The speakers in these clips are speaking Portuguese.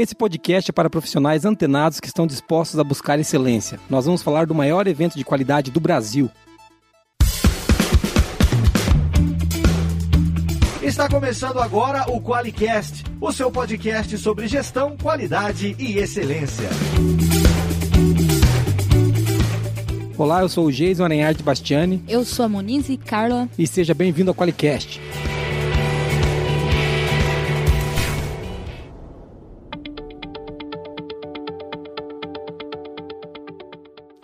Esse podcast é para profissionais antenados que estão dispostos a buscar excelência. Nós vamos falar do maior evento de qualidade do Brasil. Está começando agora o QualiCast, o seu podcast sobre gestão, qualidade e excelência. Olá, eu sou o Jason Aranhard Bastiani Eu sou a Moniz e Carla. e seja bem-vindo ao QualiCast.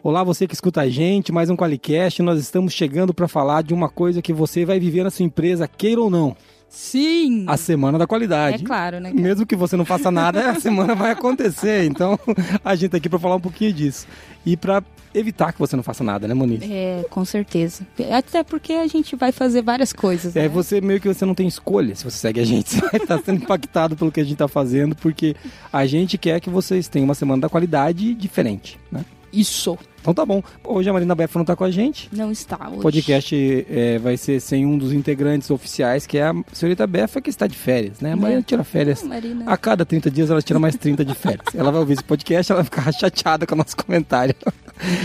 Olá, você que escuta a gente, mais um QualiCast. Nós estamos chegando para falar de uma coisa que você vai viver na sua empresa, queira ou não, Sim! a Semana da É Qualidade. claro, né? cara? Mesmo que você não faça nada, a semana vai acontecer. Então, a gente tá aqui para falar um pouquinho disso. E para evitar que você não faça nada, né, Moniz? É, com certeza. Até porque a gente vai fazer várias coisas. É, né? você meio que você não tem escolha se você segue a gente. Você vai estar sendo impactado pelo que a gente tá fazendo, porque a gente quer que vocês tenham uma semana da qualidade diferente, né? Isso. Então tá bom. Hoje a Marina Befa não tá com a gente. Não está hoje. O podcast é, vai ser sem um dos integrantes oficiais, que é a senhorita Befa, que está de férias, né? A Marina tira férias. Não, Marina. A cada 30 dias ela tira mais 30 de férias. ela vai ouvir esse podcast, ela vai ficar chateada com o nosso comentário.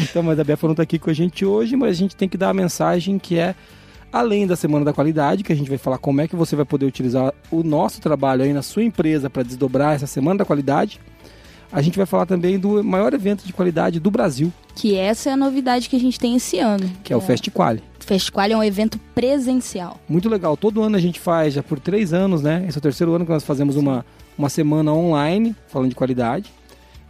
então, mas a Befa não tá aqui com a gente hoje, mas a gente tem que dar a mensagem que é além da semana da qualidade, que a gente vai falar como é que você vai poder utilizar o nosso trabalho aí na sua empresa para desdobrar essa semana da qualidade. A gente vai falar também do maior evento de qualidade do Brasil, Que essa é a novidade que a gente tem esse ano. que é o Festiquali. O Festival é um evento presencial. Muito legal. Todo ano a gente faz, já por três anos, né? Esse é o terceiro ano que nós fazemos uma, uma semana online, falando de qualidade.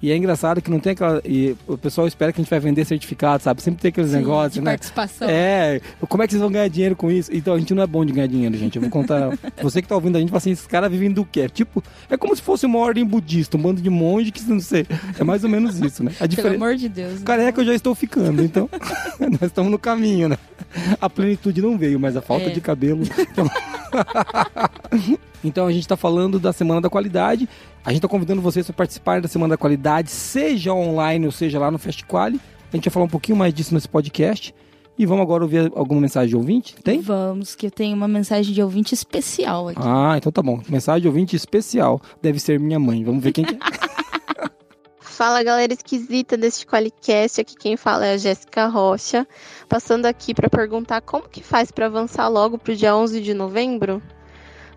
E é engraçado que não tem aquela. E o pessoal espera que a gente vai vender certificado, sabe? Sempre tem aqueles Sim, negócios, de né? participação. É, como é que vocês vão ganhar dinheiro com isso? Então, a gente não é bom de ganhar dinheiro, gente. Eu vou contar. Você que tá ouvindo a gente, fala assim: esses caras vivem do quê? Tipo, é como se fosse uma ordem budista, um bando de monge que não sei. É mais ou menos isso, né? A Pelo diferença. amor de Deus. Careca eu já estou ficando, então nós estamos no caminho, né? A plenitude não veio, mas a falta É. de cabelo. Então... Então, a gente está falando da Semana da Qualidade. A gente está convidando vocês para participar da Semana da Qualidade, seja online ou seja lá no Festiquali. A gente vai falar um pouquinho mais disso nesse podcast. E vamos agora ouvir alguma mensagem de ouvinte? Tem? Vamos, que eu tenho uma mensagem de ouvinte especial aqui. Ah, então tá bom. Mensagem de ouvinte especial. Deve ser minha mãe. Vamos ver quem que é. Fala galera esquisita deste Qualicast, aqui quem fala é a Jéssica Rocha, passando aqui para perguntar como que faz para avançar logo pro dia 11 de novembro?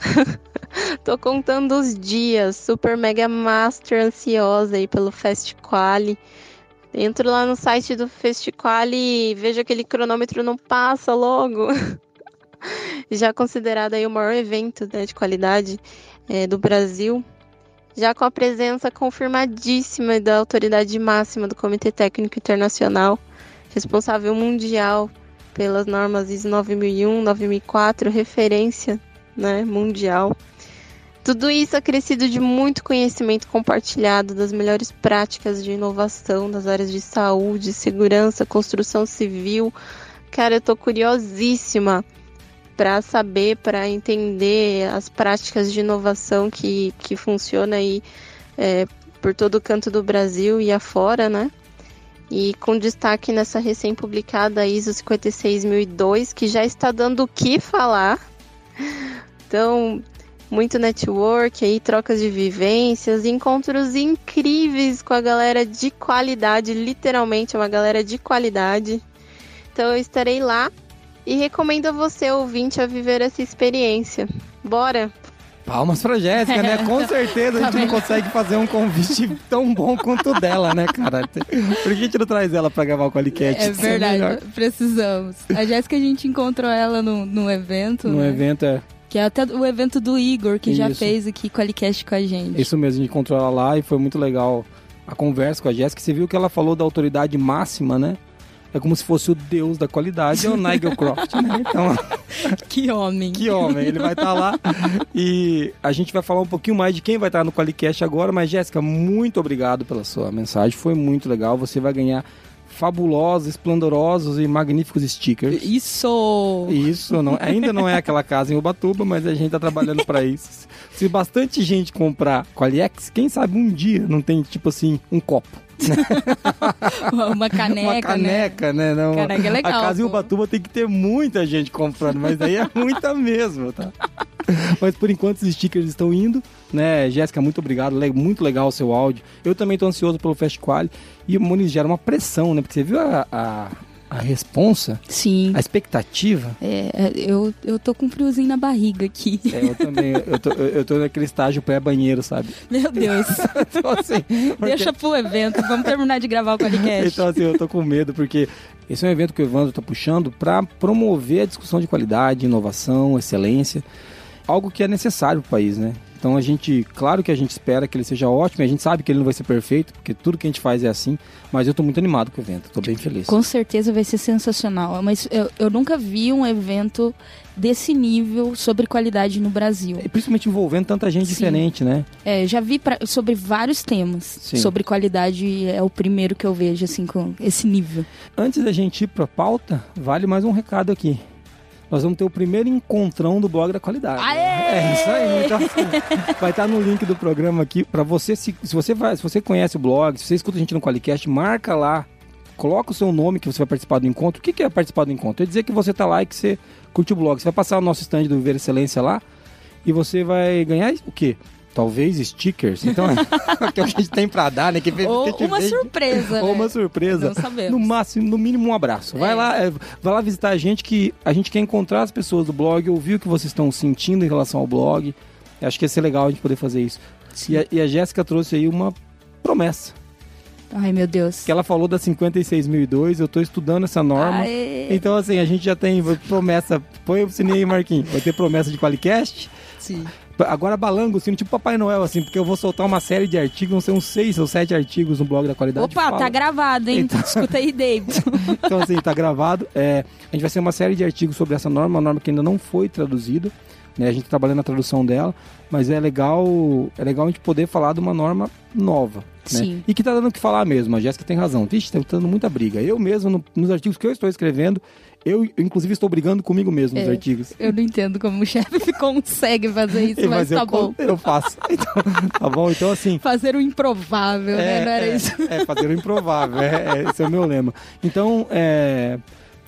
Tô contando os dias, super mega master ansiosa aí pelo Festiquali. Entro lá no site do Festiquali e vejo aquele cronômetro não passa logo. Já considerado aí o maior evento né, de qualidade eh, do Brasil já com a presença confirmadíssima da autoridade máxima do Comitê Técnico Internacional, responsável mundial pelas normas ISO 9001, 9004, referência né, mundial. Tudo isso acrescido de muito conhecimento compartilhado das melhores práticas de inovação das áreas de saúde, segurança, construção civil. Cara, eu tô curiosíssima para saber, para entender as práticas de inovação que, que funciona aí é, por todo o canto do Brasil e afora, né? E com destaque nessa recém-publicada ISO 56002, que já está dando o que falar. Então, muito network aí, trocas de vivências, encontros incríveis com a galera de qualidade, literalmente uma galera de qualidade. Então eu estarei lá e recomendo a você, ouvinte, a viver essa experiência. Bora! Palmas pra Jéssica, né? Com certeza a gente não consegue fazer um convite tão bom quanto o dela, né, cara? Por que a gente não traz ela pra gravar o Qualicast? É melhor. verdade, precisamos. A Jéssica, a gente encontrou ela no, no evento, No né? evento é que é até o evento do Igor, que já Isso. fez aqui Qualicast com a gente. isso mesmo, a gente encontrou ela lá e foi muito legal a conversa com a Jéssica. Você viu que ela falou da autoridade máxima, né? É como se fosse o deus da qualidade, é o Nigel Croft, né? Então, Que homem. que homem, ele vai estar lá. E a gente vai falar um pouquinho mais de quem vai estar no Qualicast agora. Mas, Jéssica, muito obrigado pela sua mensagem, foi muito legal. Você vai ganhar fabulosos, esplendorosos e magníficos stickers. Isso! Isso, não, ainda não é aquela casa em Ubatuba, mas a gente tá trabalhando para isso. Se bastante gente comprar Qualiex, quem sabe um dia não tem, tipo assim, um copo. Uma caneca, uma caneca, né? Não, Caneca é legal, A casa em. Ubatuba tem que ter muita gente comprando, mas daí é muita mesmo, tá? Mas por enquanto os stickers estão indo, né? Jéssica, muito obrigado. Muito legal o seu áudio. Eu também tô ansioso pelo Fast Quali. E o Moniz gera uma pressão, né? Porque você viu a, a, a responsa, Sim. a expectativa. É, eu, eu tô com um friozinho na barriga aqui. É, eu também, eu tô, eu eu tô naquele estágio pré-banheiro, sabe? Meu Deus. Então, assim, porque- Deixa pro evento. Vamos terminar de gravar o podcast. Então, assim, eu tô com medo, porque esse é um evento que o Evandro tá puxando para promover a discussão de qualidade, inovação, excelência, algo que é necessário pro país, né? Então a gente, claro que a gente espera que ele seja ótimo, a gente sabe que ele não vai ser perfeito, porque tudo que a gente faz é assim, mas eu tô muito animado com o evento, tô bem feliz. Com certeza vai ser sensacional. Mas eu, eu nunca vi um evento desse nível sobre qualidade no Brasil. E principalmente envolvendo tanta gente Sim. diferente, né? É, já vi pra- sobre vários temas. Sim. Sobre qualidade é o primeiro que eu vejo, assim, com esse nível. Antes da gente ir pra pauta, vale mais um recado aqui. Nós vamos ter o primeiro encontrão do blog da qualidade. Aê! É isso aí. Então, assim, vai estar no link do programa aqui para você se, se você vai, se você conhece o blog, se você escuta a gente no Qualicast, marca lá, coloca o seu nome que você vai participar do encontro. O que é participar do encontro? É dizer que você tá lá e que você curte o blog. Você vai passar o nosso stand do Viver Excelência lá e você vai ganhar o quê? Talvez stickers. Então, é, que o que a gente tem para dar, né? Que, Ou que uma vende. surpresa, Ou né? uma surpresa. Não sabemos. No máximo, no mínimo, um abraço. Vai É. lá, é, vai lá visitar a gente que a gente quer encontrar as pessoas do blog, ouvir o que vocês estão sentindo em relação ao blog. Eu acho que ia ser legal a gente poder fazer isso. E a, e a Jéssica trouxe aí uma promessa. Ai, meu Deus. Que ela falou da 56.002, eu tô estudando essa norma. Aê. Então, assim, a gente já tem promessa. Põe o sininho aí, Marquinhos. Vai ter promessa de Qualicast. Sim. Agora balanga o sino, tipo Papai Noel, assim, porque eu vou soltar uma série de artigos, vão ser uns seis ou sete artigos no blog da qualidade. Opa, Fala- tá gravado, hein? Então. Escuta aí, David. Então, assim, tá gravado. É, a gente vai ser uma série de artigos sobre essa norma, uma norma que ainda não foi traduzida. Né? A gente tá trabalhando na tradução dela, mas é legal, é legal a gente poder falar de uma norma nova. Né? Sim. E que tá dando o que falar mesmo. A Jéssica tem razão. Vixe, tá dando muita briga. Eu mesmo, no- nos artigos que eu estou escrevendo, eu, inclusive, estou brigando comigo mesmo nos É. artigos. Eu não entendo como o chefe consegue fazer isso, mas, tá eu, bom. eu faço. Então, tá bom? Então, assim, Fazer o improvável, né? Não era é, isso. É, fazer o improvável. É, é, esse é o meu lema. Então, é,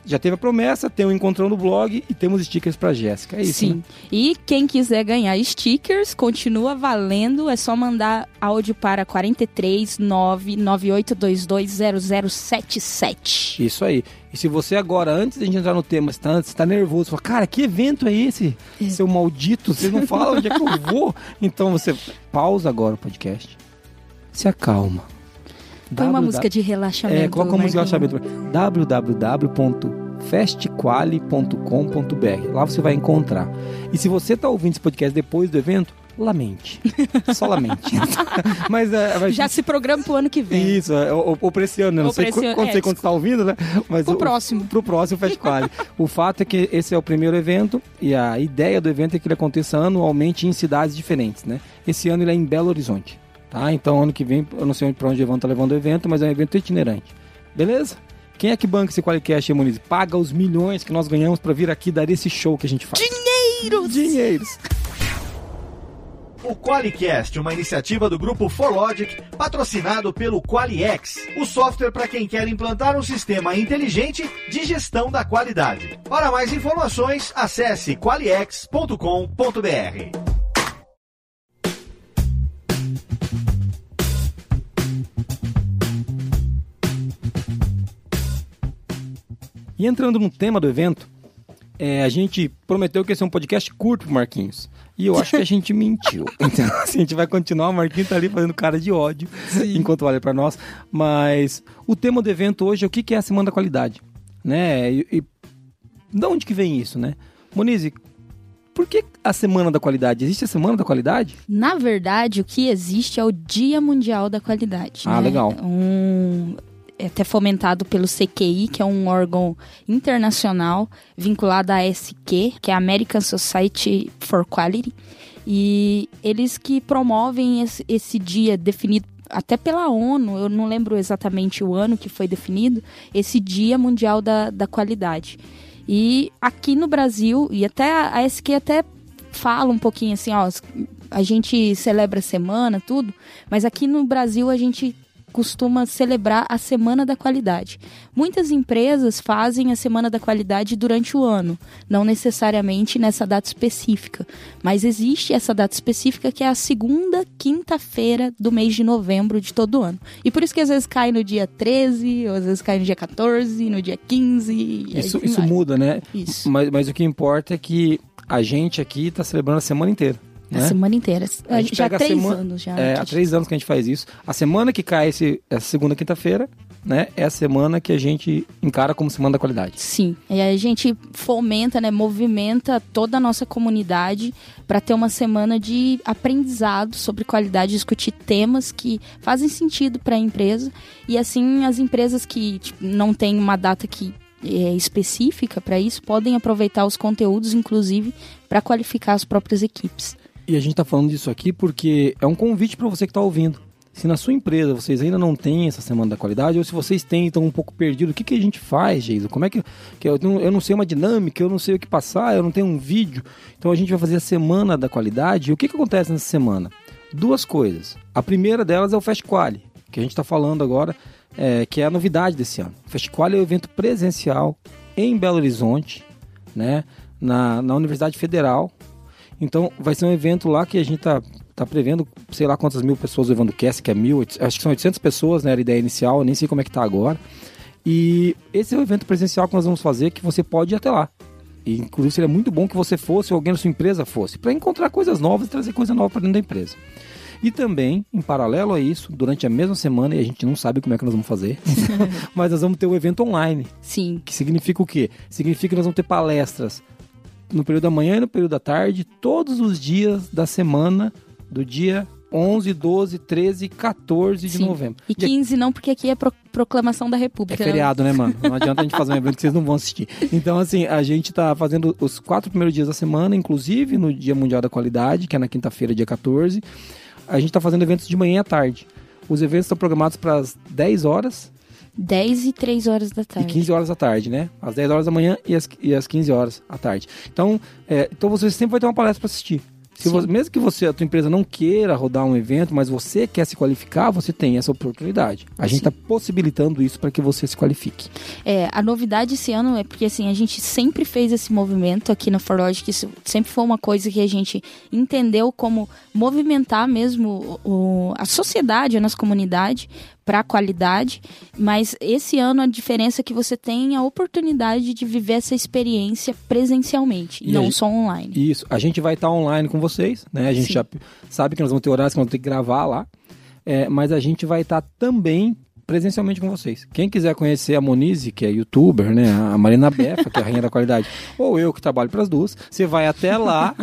já teve a promessa, tem o encontrão no blog e temos stickers pra Jéssica. É isso. Sim. né? E quem quiser ganhar stickers, continua valendo. É só mandar áudio para 43 99822 0077. Isso aí. E se você agora, antes de a gente entrar no tema, você tá, você tá nervoso, fala, cara, que evento é esse? Seu maldito, você não fala onde é que eu vou. Então você pausa agora o podcast, se acalma. Põe uma música de relaxamento. É, coloca uma música de relaxamento. www.festquali.com.br. Lá você vai encontrar. E se você tá ouvindo esse podcast depois do evento, lamente. Só lamente. Mas é, vai- Já se programa pro ano que vem. Isso, é, ou, ou pra esse ano, né? Não sei esse quando, é, sei quando você tá ouvindo, né? Mas Pro o- próximo. Pro próximo Fest Quali. o fato é que esse é o primeiro evento e a ideia do evento é que ele aconteça anualmente em cidades diferentes, né? Esse ano ele é em Belo Horizonte, tá? Então ano que vem, eu não sei pra onde o Evandro tá levando o evento, mas é um evento itinerante. Beleza? Quem é que banca esse Qualicast, Muniz? Paga os milhões que nós ganhamos pra vir aqui dar esse show que a gente faz. Dinheiros! Dinheiros! O Qualicast, uma iniciativa do grupo ForLogic, patrocinado pelo Qualiex, o software para quem quer implantar um sistema inteligente de gestão da qualidade. Para mais informações, acesse qualiex.com.br. E entrando no tema do evento, é, a gente prometeu que ia ser um podcast curto pro Marquinhos. E eu acho que a gente mentiu. Então, assim, a gente vai continuar. O Marquinhos tá ali fazendo cara de ódio enquanto olha para nós. Mas o tema do evento hoje é o que que é a Semana da Qualidade. Né? E, e de onde que vem isso, né? Monize, por que a Semana da Qualidade? Existe a Semana da Qualidade? Na verdade, o que existe é o Dia Mundial da Qualidade. Ah, né? legal. Um, é até fomentado pelo CQI, que é um órgão internacional vinculado à ASQ, que é a American Society for Quality. E eles que promovem esse, esse dia definido até pela ONU, eu não lembro exatamente o ano que foi definido, esse Dia Mundial da, da Qualidade. E aqui no Brasil, e até a ASQ até fala um pouquinho assim, ó, a gente celebra a semana, tudo, mas aqui no Brasil a gente costuma celebrar a Semana da Qualidade. Muitas empresas fazem a Semana da Qualidade durante o ano, não necessariamente nessa data específica, mas existe essa data específica que é a segunda quinta-feira do mês de novembro de todo ano. E por isso que às vezes cai no dia 13, ou às vezes cai no dia 14, no dia 15. Isso, isso muda, né? Isso. Mas, mas o que importa é que a gente aqui está celebrando a semana inteira. A né? semana inteira. A gente já há três semana- anos já. É, há três anos que a gente faz isso. A semana que cai esse, essa segunda quinta-feira, né? É a semana que a gente encara como semana da qualidade. Sim, e a gente fomenta, né, movimenta toda a nossa comunidade para ter uma semana de aprendizado sobre qualidade, discutir temas que fazem sentido para a empresa e assim as empresas que tipo, não têm uma data que é específica para isso podem aproveitar os conteúdos, inclusive, para qualificar as próprias equipes. E a gente está falando disso aqui porque é um convite para você que está ouvindo. Se na sua empresa vocês ainda não têm essa semana da qualidade, ou se vocês têm estão um pouco perdidos, o que, que a gente faz, Geiso? Como é que, que eu, não, eu não sei uma dinâmica, eu não sei o que passar, eu não tenho um vídeo. Então a gente vai fazer a semana da qualidade. E o que, que acontece nessa semana? Duas coisas. A primeira delas é o Fast Quali, que a gente está falando agora, é, que é a novidade desse ano. O Fast Quali é um evento presencial em Belo Horizonte, né, na, na Universidade Federal. Então vai ser um evento lá que a gente tá, tá prevendo, sei lá quantas mil pessoas levando o cast, que é mil, acho que são 800 pessoas, né, era a ideia inicial, nem sei como é que tá agora. E esse é o evento presencial que nós vamos fazer, que você pode ir até lá. E, inclusive seria muito bom que você fosse, ou alguém da sua empresa fosse, para encontrar coisas novas e trazer coisa nova para dentro da empresa. E também, em paralelo a isso, durante a mesma semana, e a gente não sabe como é que nós vamos fazer, mas nós vamos ter o evento online, Sim, que significa o quê? Significa que nós vamos ter palestras no período da manhã e no período da tarde, todos os dias da semana, do dia 11, 12, 13 e 14 de sim. novembro. E Dia 15 não, porque aqui é pro- proclamação da é República. feriado, né, mano? Não adianta a gente fazer um evento que vocês não vão assistir. Então, assim, a gente tá fazendo os quatro primeiros dias da semana, inclusive no Dia Mundial da Qualidade, que é na quinta-feira, dia 14. A gente tá fazendo eventos de manhã e à tarde. Os eventos estão programados para as 10 horas 10 e 3 horas da e tarde. 15 horas da tarde, né? Às 10 horas da manhã e às, e às 15 horas da tarde. Então, é, então você sempre vai ter uma palestra para assistir. Se você- mesmo que você, a tua empresa não queira rodar um evento, mas você quer se qualificar, você tem essa oportunidade. A gente Sim. está possibilitando isso para que você se qualifique. É, a novidade esse ano é porque assim, a gente sempre fez esse movimento aqui na Forlogic, isso sempre foi uma coisa que a gente entendeu como movimentar mesmo o- a sociedade, a nossa comunidade para a qualidade, mas esse ano a diferença é que você tem a oportunidade de viver essa experiência presencialmente, E não aí- só online. Isso, a gente vai estar online com vocês, né? A gente Sim. já sabe que nós vamos ter horários que nós vamos ter que gravar lá, é, mas a gente vai estar também presencialmente com vocês. Quem quiser conhecer a Monize, que é youtuber, né? A Marina Befa, que é a rainha da qualidade, ou eu que trabalho para as duas, você vai até lá,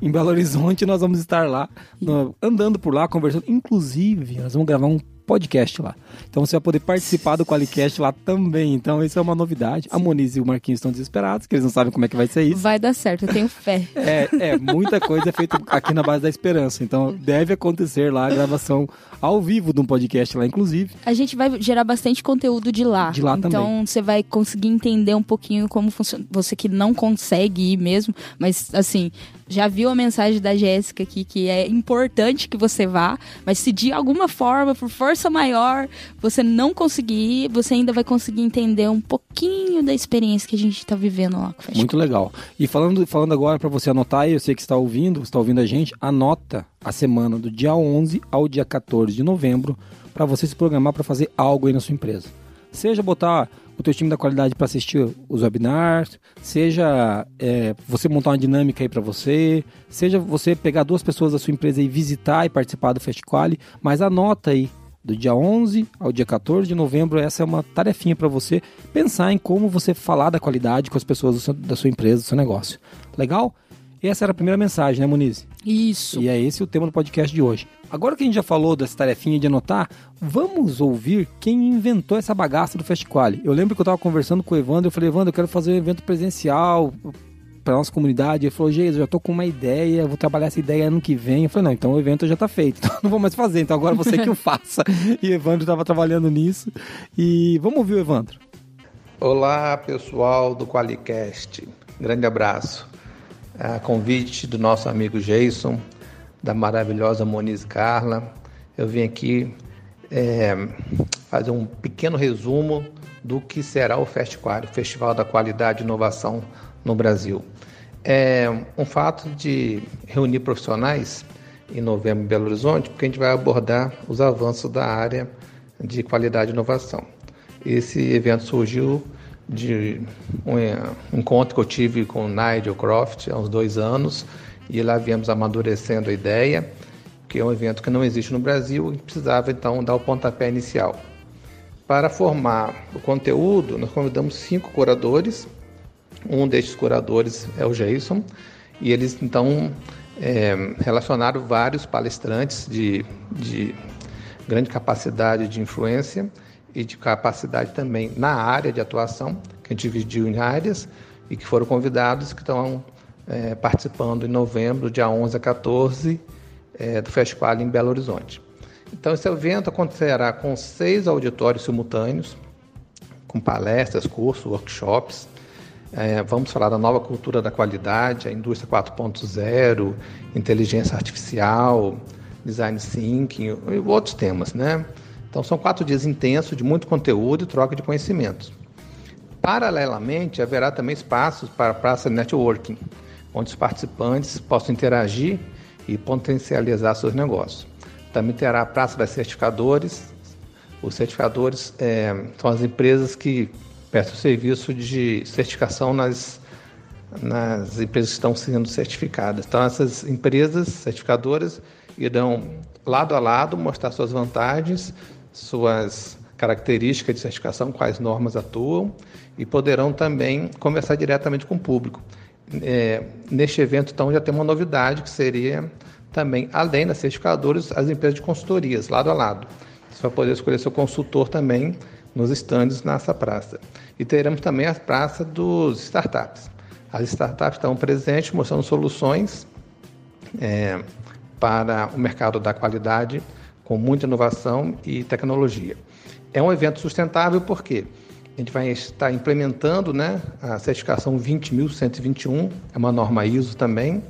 em Belo Horizonte, nós vamos estar lá, no- andando por lá, conversando. Inclusive, nós vamos gravar um podcast lá. Então você vai poder participar do Qualicast lá também. Então isso é uma novidade. A Monize e o Marquinhos estão desesperados, que eles não sabem como é que vai ser isso. Vai dar certo, eu tenho fé. É, é, muita coisa é feita aqui na base da esperança. Então deve acontecer lá a gravação ao vivo de um podcast lá, inclusive. A gente vai gerar bastante conteúdo de lá. De lá então também. você vai conseguir entender um pouquinho como funciona. Você que não consegue ir mesmo, mas assim, já viu a mensagem da Jéssica aqui que é importante que você vá, mas se de alguma forma, por força maior, você não conseguir ir, você ainda vai conseguir entender um pouquinho da experiência que a gente tá vivendo lá com o Muito legal. E falando, falando agora para você anotar, eu sei que está ouvindo, está ouvindo a gente, anota a semana do dia 11 ao dia 14 de novembro para você se programar para fazer algo aí na sua empresa. Seja botar o teu time da qualidade para assistir os webinars, seja é, você montar uma dinâmica aí para você, seja você pegar duas pessoas da sua empresa e visitar e participar do FestQuali, mas anota aí do dia 11 ao dia 14 de novembro, essa é uma tarefinha para você pensar em como você falar da qualidade com as pessoas seu- da sua empresa, do seu negócio. Legal? Essa era a primeira mensagem, né, Muniz? Isso. E é esse o tema do podcast de hoje. Agora que a gente já falou dessa tarefinha de anotar, vamos ouvir quem inventou essa bagaça do FestQuali. Eu lembro que eu estava conversando com o Evandro, eu falei, Evandro, eu quero fazer um evento presencial para nossa comunidade. Ele falou, Geis, eu já tô com uma ideia, vou trabalhar essa ideia ano que vem. Eu falei, não, então o evento já tá feito, então não vou mais fazer, então agora você que o faça. E o Evandro estava trabalhando nisso. E vamos ouvir o Evandro. Olá, pessoal do Qualicast. Grande abraço. A convite do nosso amigo Jason, da maravilhosa Moniz Carla, eu vim aqui é, fazer um pequeno resumo do que será o Festival, o Festival da Qualidade e Inovação no Brasil. É um fato de reunir profissionais em novembro em Belo Horizonte, porque a gente vai abordar os avanços da área de qualidade e inovação. Esse evento surgiu de um encontro que eu tive com o Nigel Croft há uns dois anos, e lá viemos amadurecendo a ideia, que é um evento que não existe no Brasil e precisava então dar o pontapé inicial. Para formar o conteúdo, nós convidamos cinco curadores. Um destes curadores é o Jason, e eles então é, relacionaram vários palestrantes de, de grande capacidade de influência e de capacidade também na área de atuação, que a gente dividiu em áreas e que foram convidados que estão é, participando em novembro, dia 11 a 14, é, do Festival em Belo Horizonte. Então, esse evento acontecerá com seis auditórios simultâneos, com palestras, cursos, workshops. É, vamos falar da nova cultura da qualidade, a indústria 4.0, inteligência artificial, design thinking e outros temas, né? Então, são quatro dias intensos de muito conteúdo e troca de conhecimentos. Paralelamente, haverá também espaços para a praça de networking, onde os participantes possam interagir e potencializar seus negócios. Também terá a praça das certificadores. Os certificadores é, são as empresas que prestam serviço de certificação nas, nas empresas que estão sendo certificadas. Então, essas empresas certificadoras irão lado a lado mostrar suas vantagens, suas características de certificação, quais normas atuam e poderão também conversar diretamente com o público. É, neste evento, então, já tem uma novidade que seria também, além das certificadoras, as empresas de consultorias, lado a lado. Você vai poder escolher seu consultor também nos estandes nessa praça. E teremos também a praça dos startups. As startups estão presentes mostrando soluções é, para o mercado da qualidade com muita inovação e tecnologia. É um evento sustentável porque a gente vai estar implementando né, a certificação 20.121, é uma norma ISO também,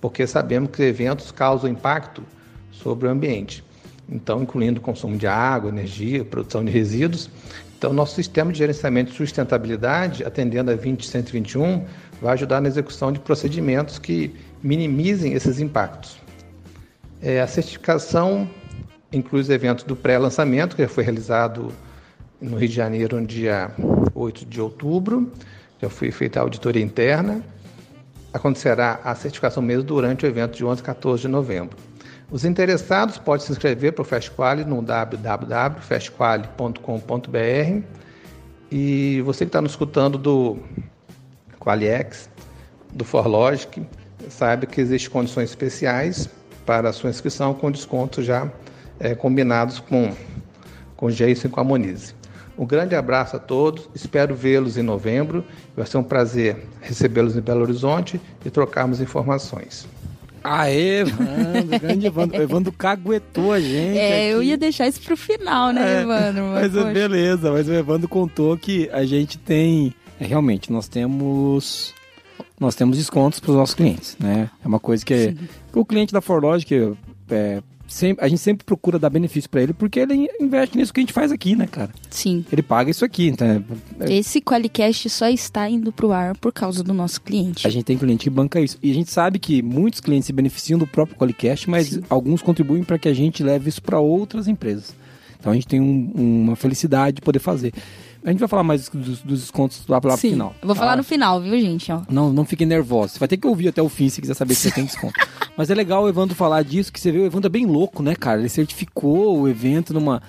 porque sabemos que eventos causam impacto sobre o ambiente. Então, incluindo consumo de água, energia, produção de resíduos. Então, nosso sistema de gerenciamento de sustentabilidade, atendendo a 20121, vai ajudar na execução de procedimentos que minimizem esses impactos. É, a certificação inclui os eventos do pré-lançamento, que já foi realizado no Rio de Janeiro no dia 8 de outubro, já foi feita a auditoria interna, acontecerá a certificação mesmo durante o evento de 11 e 14 de novembro. Os interessados podem se inscrever para o FestQuali no www.festquali.com.br e você que está nos escutando do Qualiex, do Forlogic, saiba que existem condições especiais para a sua inscrição com descontos já é, combinados com, com o Jason e com a Monize. Um grande abraço a todos, espero vê-los em novembro. Vai ser um prazer recebê-los em Belo Horizonte e trocarmos informações. Aê, Evandro, grande Evandro. O Evandro caguetou a gente. É, aqui. eu ia deixar isso pro final, né, é, Evandro? Mas, mas beleza, mas o Evandro contou que a gente tem. É, realmente, nós temos. Nós temos descontos para os nossos clientes, né? É uma coisa que, que o cliente da Forlogic é, sempre, a gente sempre procura dar benefício para ele porque ele investe nisso que a gente faz aqui, né, cara? Sim. Ele paga isso aqui, então. É... Esse Qualicast só está indo pro ar por causa do nosso cliente. A gente tem cliente que banca isso. E a gente sabe que muitos clientes se beneficiam do próprio Qualicast, mas Sim. alguns contribuem para que a gente leve isso para outras empresas. Então a gente tem um, uma felicidade de poder fazer. A gente vai falar mais dos, dos descontos lá, lá Sim, pro final. Eu vou falar ah, no final, viu, gente? Ó. Não, não fiquem nervosos. Você vai ter que ouvir até o fim se quiser saber se você tem desconto. Mas é legal o Evandro falar disso, que você vê, o Evandro é bem louco, né, cara? Ele certificou o evento numa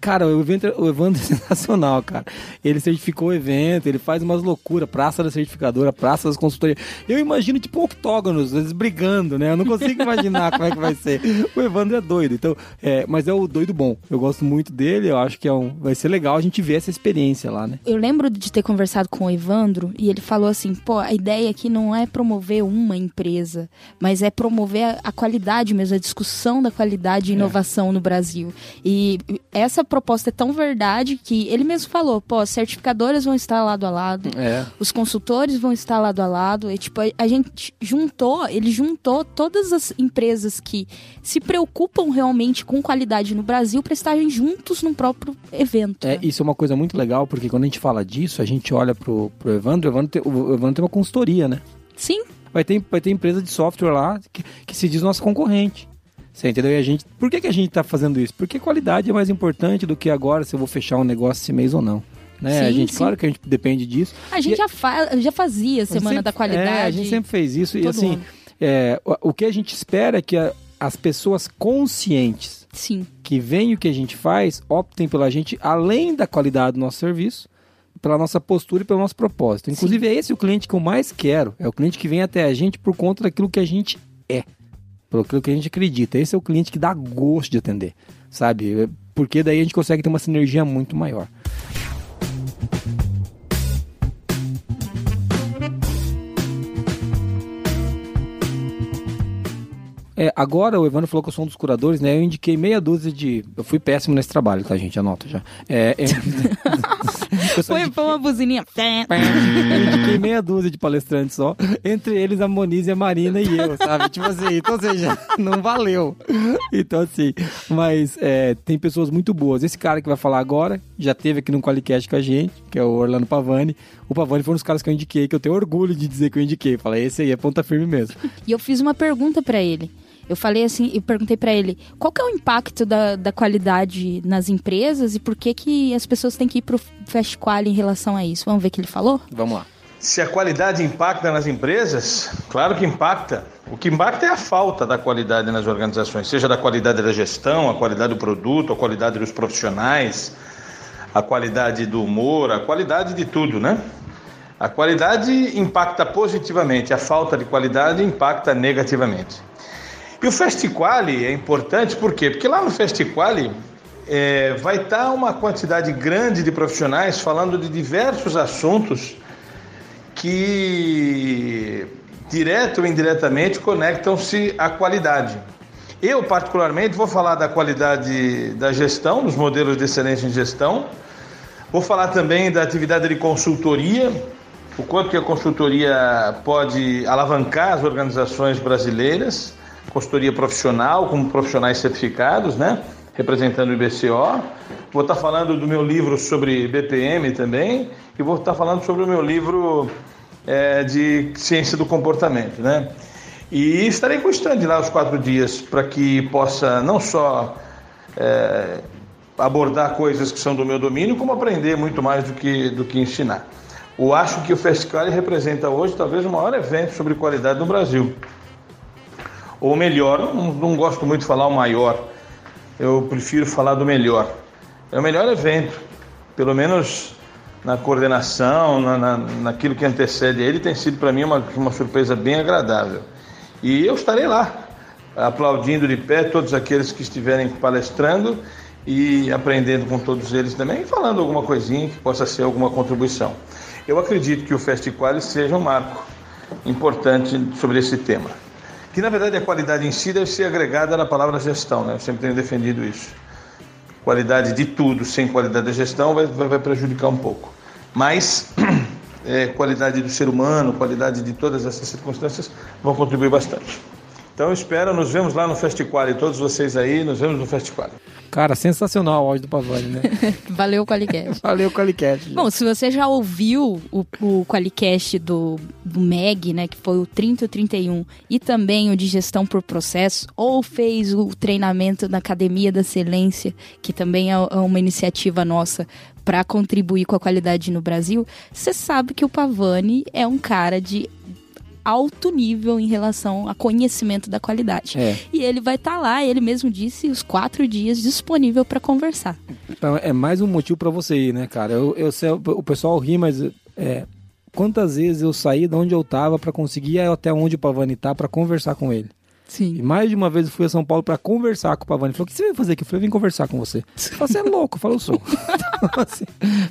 Cara, o evento, o Evandro é sensacional, cara. Ele certificou o evento, ele faz umas loucuras, praça da certificadora, praça das consultorias. Eu imagino, tipo, octógonos, eles brigando, né? Eu não consigo imaginar como é que vai ser. O Evandro é doido, então, é, mas é o doido bom. Eu gosto muito dele, eu acho que é um, vai ser legal a gente ver essa experiência experiência lá, né? Eu lembro de ter conversado com o Evandro e ele falou assim: pô, a ideia aqui não é promover uma empresa, mas é promover a, qualidade mesmo, a discussão da qualidade e É. inovação no Brasil. E essa proposta é tão verdade que ele mesmo falou: pô, as certificadoras vão estar lado a lado, É. os consultores vão estar lado a lado. E, tipo, a, a gente juntou, ele juntou todas as empresas que se preocupam realmente com qualidade no Brasil para estarem juntos num próprio evento. É, né? isso é uma coisa muito legal, porque quando a gente fala disso, a gente olha pro, pro Evandro, o Evandro, tem, o Evandro tem uma consultoria, né? Sim, Vai ter, vai ter empresa de software lá que, que se diz nossa concorrente. Você entendeu? E a gente. Por que, que a gente tá fazendo isso? Porque qualidade é mais importante do que agora se eu vou fechar um negócio esse mês ou não. Né? a Sim, gente, sim. claro que a gente depende disso. A gente E- já, fa- já fazia A Semana sempre- da Qualidade. É, a gente sempre fez isso. E assim, é, o, o que a gente espera é que a- as pessoas conscientes Sim, que veem o que a gente faz optem pela gente, além da qualidade do nosso serviço, pela nossa postura e pelo nosso propósito. Inclusive, é esse o cliente que eu mais quero. É o cliente que vem até a gente por conta daquilo que a gente é. Pelo que a gente acredita. Esse é o cliente que dá gosto de atender. Sabe? Porque daí a gente consegue ter uma sinergia muito maior. É, agora o Evandro falou que eu sou um dos curadores, né? Eu indiquei meia dúzia de. Eu fui péssimo nesse trabalho, tá, gente? Anota já. É, é... foi, indiquei- foi uma buzininha. eu indiquei meia dúzia de palestrantes só. Entre eles a Moniz e a Marina e eu, sabe? Tipo assim, então, ou seja, não valeu. Então, assim, mas é, tem pessoas muito boas. Esse cara que vai falar agora já teve aqui no Qualicast com a gente, que é o Orlando Pavani. O Pavani foi um dos caras que eu indiquei, que eu tenho orgulho de dizer que eu indiquei. Falei, esse aí é ponta firme mesmo. E eu fiz uma pergunta pra ele. Eu falei assim, eu perguntei pra ele, qual que é o impacto da, da qualidade nas empresas e por que que as pessoas têm que ir pro Fast Quali em relação a isso? Vamos ver o que ele falou? Vamos lá. Se a qualidade impacta nas empresas, claro que impacta. O que impacta é a falta da qualidade nas organizações, seja da qualidade da gestão, a qualidade do produto, a qualidade dos profissionais, a qualidade do humor, a qualidade de tudo, né? A qualidade impacta positivamente, a falta de qualidade impacta negativamente. E o Festiquali é importante por quê? Porque lá no Festiquali é, vai estar uma quantidade grande de profissionais falando de diversos assuntos que direto ou indiretamente conectam-se à qualidade. Eu, particularmente, vou falar da qualidade da gestão, dos modelos de excelência em gestão. Vou falar também da atividade de consultoria, o quanto que a consultoria pode alavancar as organizações brasileiras, consultoria profissional, como profissionais certificados, né? representando o IBCO. Vou estar falando do meu livro sobre BPM também e vou estar falando sobre o meu livro é, de ciência do comportamento, né? E estarei com o stand lá os quatro dias para que possa não só é, abordar coisas que são do meu domínio, como aprender muito mais do que, do que ensinar. Eu acho que o Festival representa hoje talvez o maior evento sobre qualidade no Brasil. Ou melhor, não, não gosto muito de falar o maior, eu prefiro falar do melhor. É o melhor evento, pelo menos na coordenação, na, na, naquilo que antecede ele, tem sido para mim uma, uma surpresa bem agradável. E eu estarei lá, aplaudindo de pé todos aqueles que estiverem palestrando e aprendendo com todos eles também, falando alguma coisinha que possa ser alguma contribuição. Eu acredito que o Festival seja um marco importante sobre esse tema. Que na verdade a qualidade em si deve ser agregada na palavra gestão, né? Eu sempre tenho defendido isso. Qualidade de tudo sem qualidade da gestão vai, vai, vai prejudicar um pouco. Mas é, qualidade do ser humano, qualidade de todas essas circunstâncias vão contribuir bastante. Então espero, nos vemos lá no Festival, todos vocês aí, nos vemos no Festival. Cara, sensacional o áudio do Pavani, né? Valeu, Qualicast. Valeu, Qualicast. Bom, se você já ouviu o, o Qualicast do, do MEG, né, que foi o 30 e o 31, e também o de gestão por processo, ou fez o treinamento na Academia da Excelência, que também é é uma iniciativa nossa para contribuir com a qualidade no Brasil, você sabe que o Pavani é um cara de alto nível em relação a conhecimento da qualidade. É. E ele vai estar lá, ele mesmo disse, os quatro dias disponível para conversar. Então, é mais um motivo pra você ir, né, cara? Eu, eu sei, o pessoal ri, mas é, quantas vezes eu saí de onde eu tava pra conseguir ir até onde o Pavani tá pra conversar com ele? Sim. E mais de uma vez eu fui a São Paulo para conversar com o Pavani. Ele falou: O que você veio fazer aqui? Eu falei: Vim conversar com você. Você é louco? Eu falei: Eu sou. Então, assim,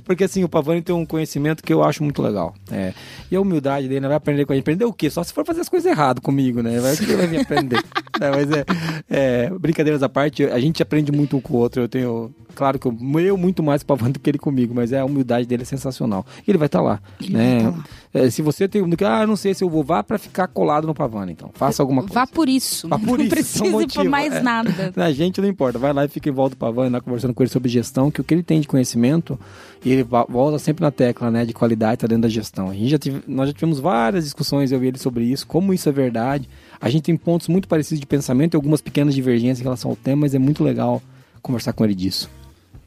porque assim, o Pavani tem um conhecimento que eu acho muito legal. É, e a humildade dele, né? vai aprender com a gente. Aprender o quê? Só se for fazer as coisas erradas comigo, né? Vai que vai vir aprender. é, mas é, é, brincadeiras à parte, a gente aprende muito um com o outro. Eu tenho. Claro que eu, eu muito mais com o Pavani do que ele comigo, mas é, a humildade dele é sensacional. E ele vai estar tá lá. Ele né? tá lá. É, se você tem. Ah, não sei se eu vou, vá para ficar colado no Pavani, então. Faça alguma coisa. Vá por isso. Vá por não isso, precisa é um ir por mais é. nada. A gente não importa, vai lá e fica em volta do Pavani, lá conversando com ele sobre gestão, que o que ele tem de conhecimento, e ele volta sempre na tecla, né, de qualidade, tá dentro da gestão. A gente já tive, nós já tivemos várias discussões, eu e ele, sobre isso, como isso é verdade. A gente tem pontos muito parecidos de pensamento e algumas pequenas divergências em relação ao tema, mas é muito legal conversar com ele disso.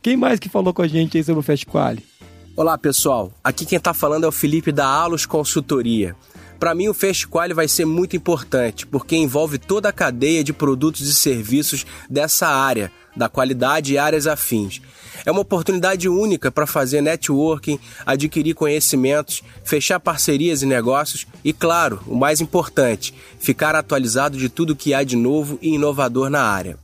Quem mais que falou com a gente aí sobre o Fast Quali? Olá pessoal, aqui quem está falando é o Felipe da Alos Consultoria. Para mim o Fast Quali vai ser muito importante porque envolve toda a cadeia de produtos e serviços dessa área, da qualidade e áreas afins. É uma oportunidade única para fazer networking, adquirir conhecimentos, fechar parcerias e negócios e, claro, o mais importante, ficar atualizado de tudo que há de novo e inovador na área.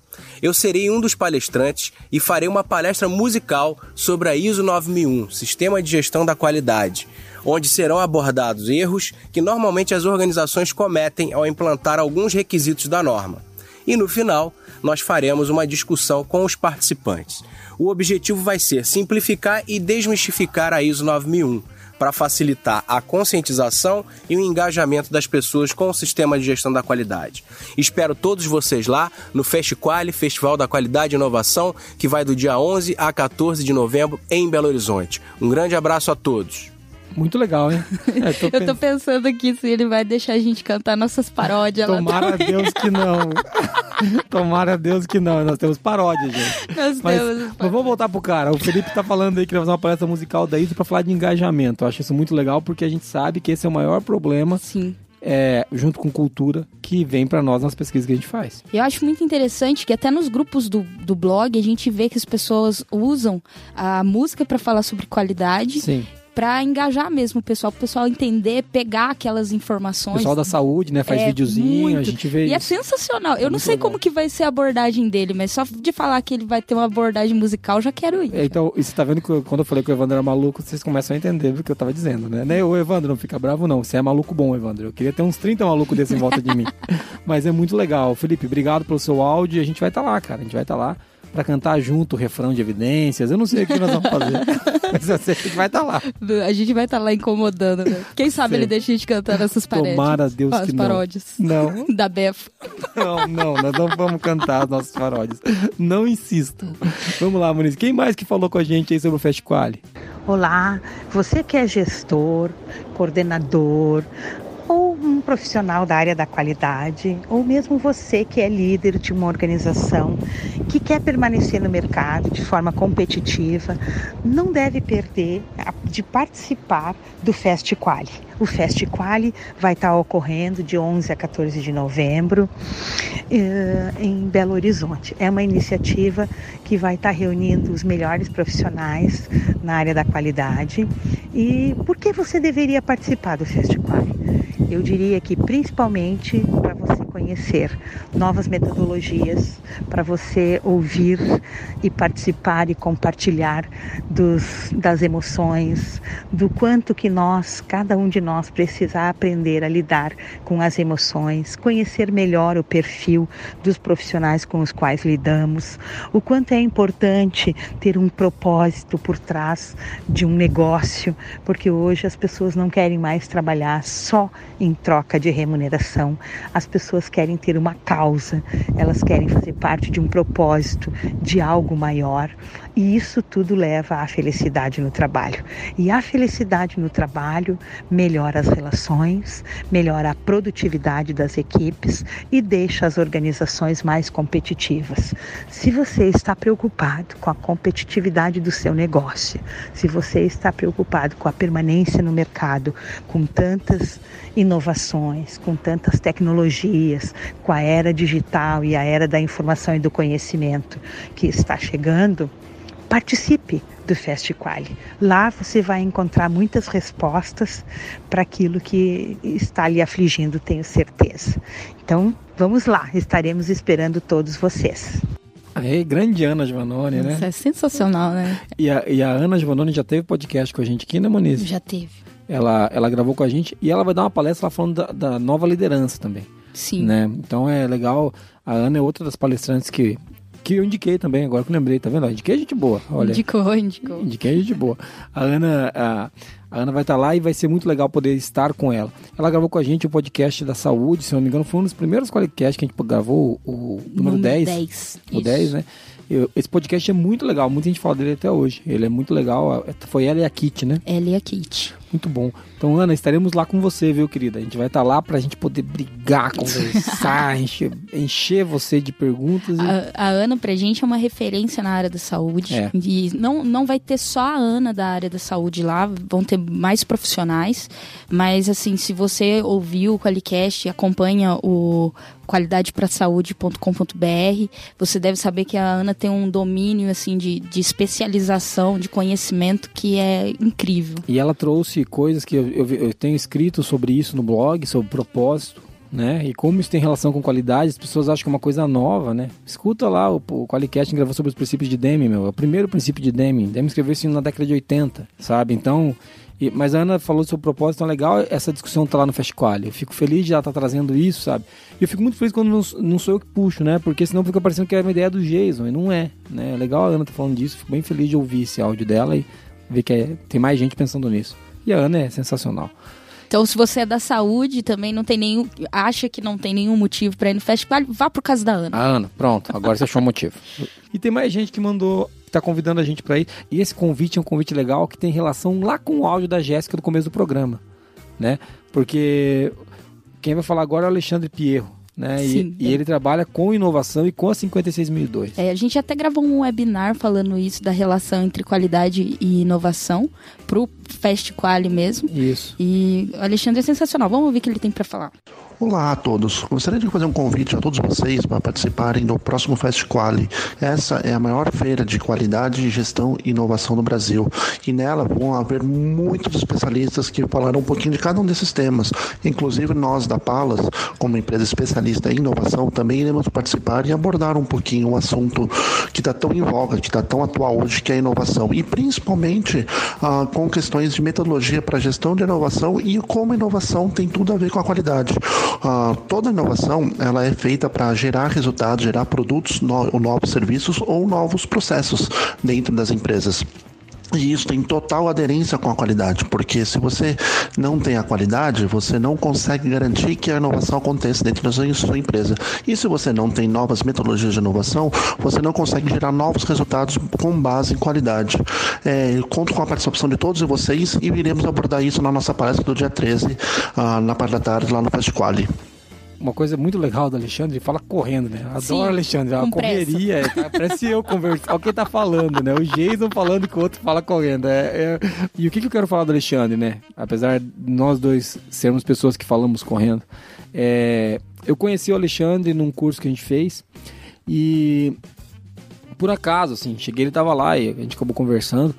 Eu serei um dos palestrantes e farei uma palestra musical sobre a ISO 9001, Sistema de Gestão da Qualidade, onde serão abordados erros que normalmente as organizações cometem ao implantar alguns requisitos da norma. E no final, nós faremos uma discussão com os participantes. O objetivo vai ser simplificar e desmistificar a ISO 9001 para facilitar a conscientização e o engajamento das pessoas com o sistema de gestão da qualidade. Espero todos vocês lá no FestQuali, Festival da Qualidade e Inovação, que vai do dia 11 a 14 de novembro em Belo Horizonte. Um grande abraço a todos. Muito legal, hein? É, tô Eu tô pensando- aqui se ele vai deixar a gente cantar nossas paródias lá Tomara a também. Deus que não. Tomara a Deus que não. Nós temos paródia, gente. Nós Mas, temos mas vamos voltar pro cara. O Felipe tá falando aí que vai fazer uma palestra musical da ISO pra falar de engajamento. Eu acho isso muito legal porque a gente sabe que esse é o maior problema, Sim. é, junto com cultura, que vem pra nós nas pesquisas que a gente faz. Eu acho muito interessante que até nos grupos do, do blog a gente vê que as pessoas usam a música pra falar sobre qualidade, Sim. Pra engajar mesmo o pessoal, pro pessoal entender, pegar aquelas O informações. pessoal da saúde, né, faz É, videozinho, a muito. gente vê E é isso. sensacional. Eu não sei legal. como que vai ser a abordagem dele, mas só de falar que ele vai ter uma abordagem musical, já quero ir. É, Então, você tá vendo que eu- quando eu falei que o Evandro era maluco, vocês começam a entender o que eu tava dizendo, né? né? Ô, Evandro, não fica bravo não. Você é maluco bom, Evandro. Eu queria ter uns 30 malucos desse em volta de mim. Mas é muito legal. Felipe, obrigado pelo seu áudio. A gente vai estar lá, cara. A gente vai estar lá pra cantar junto o refrão de evidências. Eu não sei o que nós vamos fazer. mas eu sei que a gente vai estar lá. A gente vai estar lá incomodando. né? Quem sabe Sim. ele deixa a gente cantar nessas paródias. Tomara a Deus As que não. paródias. Não, Da Bef. não, não. Nós não vamos cantar as nossas paródias. Não insistam. Vamos lá, Muniz. Quem mais que falou com a gente aí sobre o Fast Quali? Olá, você que é gestor, coordenador ou um profissional da área da qualidade, ou mesmo você que é líder de uma organização que quer permanecer no mercado de forma competitiva, não deve perder de participar do Fest Quali. O Fest Quali vai estar ocorrendo de 11 a 14 de novembro eh, em Belo Horizonte. É uma iniciativa que vai estar reunindo os melhores profissionais na área da qualidade. E por que você deveria participar do Festival? Eu diria que principalmente conhecer novas metodologias, para você ouvir e participar e compartilhar dos, das emoções, do quanto que nós, cada um de nós, precisa aprender a lidar com as emoções, conhecer melhor o perfil dos profissionais com os quais lidamos, o quanto é importante ter um propósito por trás de um negócio, porque hoje as pessoas não querem mais trabalhar só em troca de remuneração, as pessoas querem ter uma causa, elas querem fazer parte de um propósito, de algo maior, e isso tudo leva à felicidade no trabalho. E a felicidade no trabalho melhora as relações, melhora a produtividade das equipes e deixa as organizações mais competitivas. Se você está preocupado com a competitividade do seu negócio, se você está preocupado com a permanência no mercado, com tantas inovações, com tantas tecnologias, com a era digital e a era da informação e do conhecimento que está chegando, participe do FestQuali. Lá você vai encontrar muitas respostas para aquilo que está lhe afligindo, tenho certeza. Então, vamos lá, estaremos esperando todos vocês. Aí, grande Ana Giovannone, né? Isso é sensacional, né? E a, e a Ana Giovannone já teve podcast com a gente aqui, né, Moniz? Já teve. Ela, ela gravou com a gente e ela vai dar uma palestra falando da, da nova liderança também. Sim. Né? Então é legal. A Ana é outra das palestrantes que, que eu indiquei também, agora que eu lembrei, tá vendo? Indiquei gente boa. Olha. Indicou, indicou. Indiquei gente boa. A Ana, a, a Ana vai estar lá e vai ser muito legal poder estar com ela. Ela gravou com a gente o podcast da saúde, se não me engano, foi um dos primeiros podcasts que a gente gravou, o, o número, 10. 10. O isso. 10, né? Eu- esse podcast é muito legal, muita gente fala dele até hoje. Ele é muito legal. Foi ela e a Kit, né? Ela e a Kit. Muito bom. Então, Ana, estaremos lá com você, viu, querida? A gente vai estar lá pra gente poder brigar, conversar, encher, encher você de perguntas. E... A, a Ana, pra gente, é uma referência na área da saúde. É. E não, não vai ter só a Ana da área da saúde lá, vão ter mais profissionais. Mas, assim, se você ouviu o Qualicast e acompanha o qualidadeprasaúde.com.br, você deve saber que a Ana tem um domínio, assim, de, de especialização, de conhecimento que é incrível. E ela trouxe coisas que eu, eu, eu tenho escrito sobre isso no blog, sobre propósito, né? E como isso tem relação com qualidade, as pessoas acham que é uma coisa nova, né? Escuta lá, o, o Qualicast gravou sobre os princípios de Deming, meu. É o primeiro princípio de Deming. Deming escreveu isso na década de 80, sabe? Então... e- mas a Ana falou do seu propósito, então é legal essa discussão tá lá no Festquali. Eu fico feliz de ela estar trazendo isso, sabe? E eu fico muito feliz quando não, não sou eu que puxo, né? Porque senão fica parecendo que é uma ideia do Jason, e não é, né? É legal a Ana tá falando disso, fico bem feliz de ouvir esse áudio dela e ver que é- tem mais gente pensando nisso. E a Ana é sensacional. Então, se você é da saúde também não tem nenhum. acha que não tem nenhum motivo pra ir no festival, vá por causa da Ana. A Ana, pronto, agora você achou o motivo. E tem mais gente que mandou, que tá convidando a gente pra ir. E esse convite é um convite legal que tem relação lá com o áudio da Jéssica do começo do programa, né? Porque quem vai falar agora é o Alexandre Pierro, né? E, Sim, e é. ele trabalha com inovação e com a 56002. É, a gente até gravou um webinar falando isso da relação entre qualidade e inovação pro Fast Quali mesmo. Isso. E o Alexandre é sensacional. Vamos ouvir o que ele tem pra falar. Olá a todos. Gostaria de fazer um convite a todos vocês para participarem do próximo Fest Quali. Essa é a maior feira de qualidade, gestão e inovação do Brasil. E nela vão haver muitos especialistas que falarão um pouquinho de cada um desses temas. Inclusive nós da Palas, como empresa especialista em inovação, também iremos participar e abordar um pouquinho o assunto que está tão em voga, que está tão atual hoje, que é a inovação. E principalmente ah, com questões de metodologia para gestão de inovação e como inovação tem tudo a ver com a qualidade. Ah, toda inovação ela é feita para gerar resultados, gerar produtos, no- novos serviços ou novos processos dentro das empresas. E isso tem total aderência com a qualidade, porque se você não tem a qualidade, você não consegue garantir que a inovação aconteça dentro da sua empresa. E se você não tem novas metodologias de inovação, você não consegue gerar novos resultados com base em qualidade. É, conto com a participação de todos vocês e iremos abordar isso na nossa palestra do dia 13, ah, na parte da tarde, lá no Festiquali. Uma coisa muito legal do Alexandre, ele fala correndo, né? Adoro Sim, o Alexandre, a com pressa. correria, é, parece eu conversar, olha quem tá falando, né? O Jason falando que o outro fala correndo. É, é- E o que, que eu quero falar do Alexandre, né? Apesar de nós dois sermos pessoas que falamos correndo, é, eu conheci o Alexandre num curso que a gente fez e por acaso, assim, cheguei, ele tava lá e a gente acabou conversando.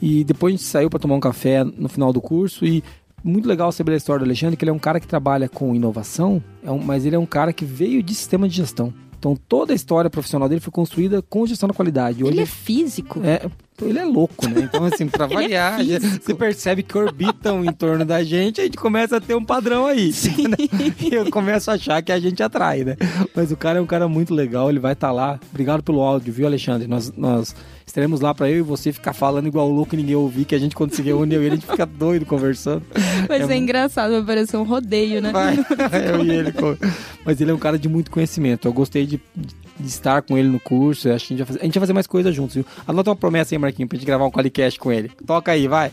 E depois a gente saiu para tomar um café no final do curso e muito legal saber a história do Alexandre, que ele é um cara que trabalha com inovação, é um- mas ele é um cara que veio de sistema de gestão. Então toda a história profissional dele foi construída com gestão da qualidade. Hoje Ele é físico. é, ele é louco, né? Então, assim, pra é variar, físico. você percebe que orbitam em torno da gente, a gente começa a ter um padrão aí. né? E eu começo a achar que a gente atrai, né? Mas o cara é um cara muito legal, ele vai estar lá. Obrigado pelo áudio, viu, Alexandre? Nós, nós estaremos lá pra eu e você ficar falando igual louco e ninguém ouvir, que a gente, quando se reúne, eu e ele, a gente fica doido conversando. Vai É ser engraçado, vai parecer um rodeio, né? Vai, eu e ele. Mas ele é um cara de muito conhecimento. Eu gostei de, de estar com ele no curso. Acho que a gente, vai fazer, a gente vai fazer mais coisas juntos, viu? Anota uma promessa aí, Marquinhos, pra gente gravar um Qualicast com ele. Toca aí, vai.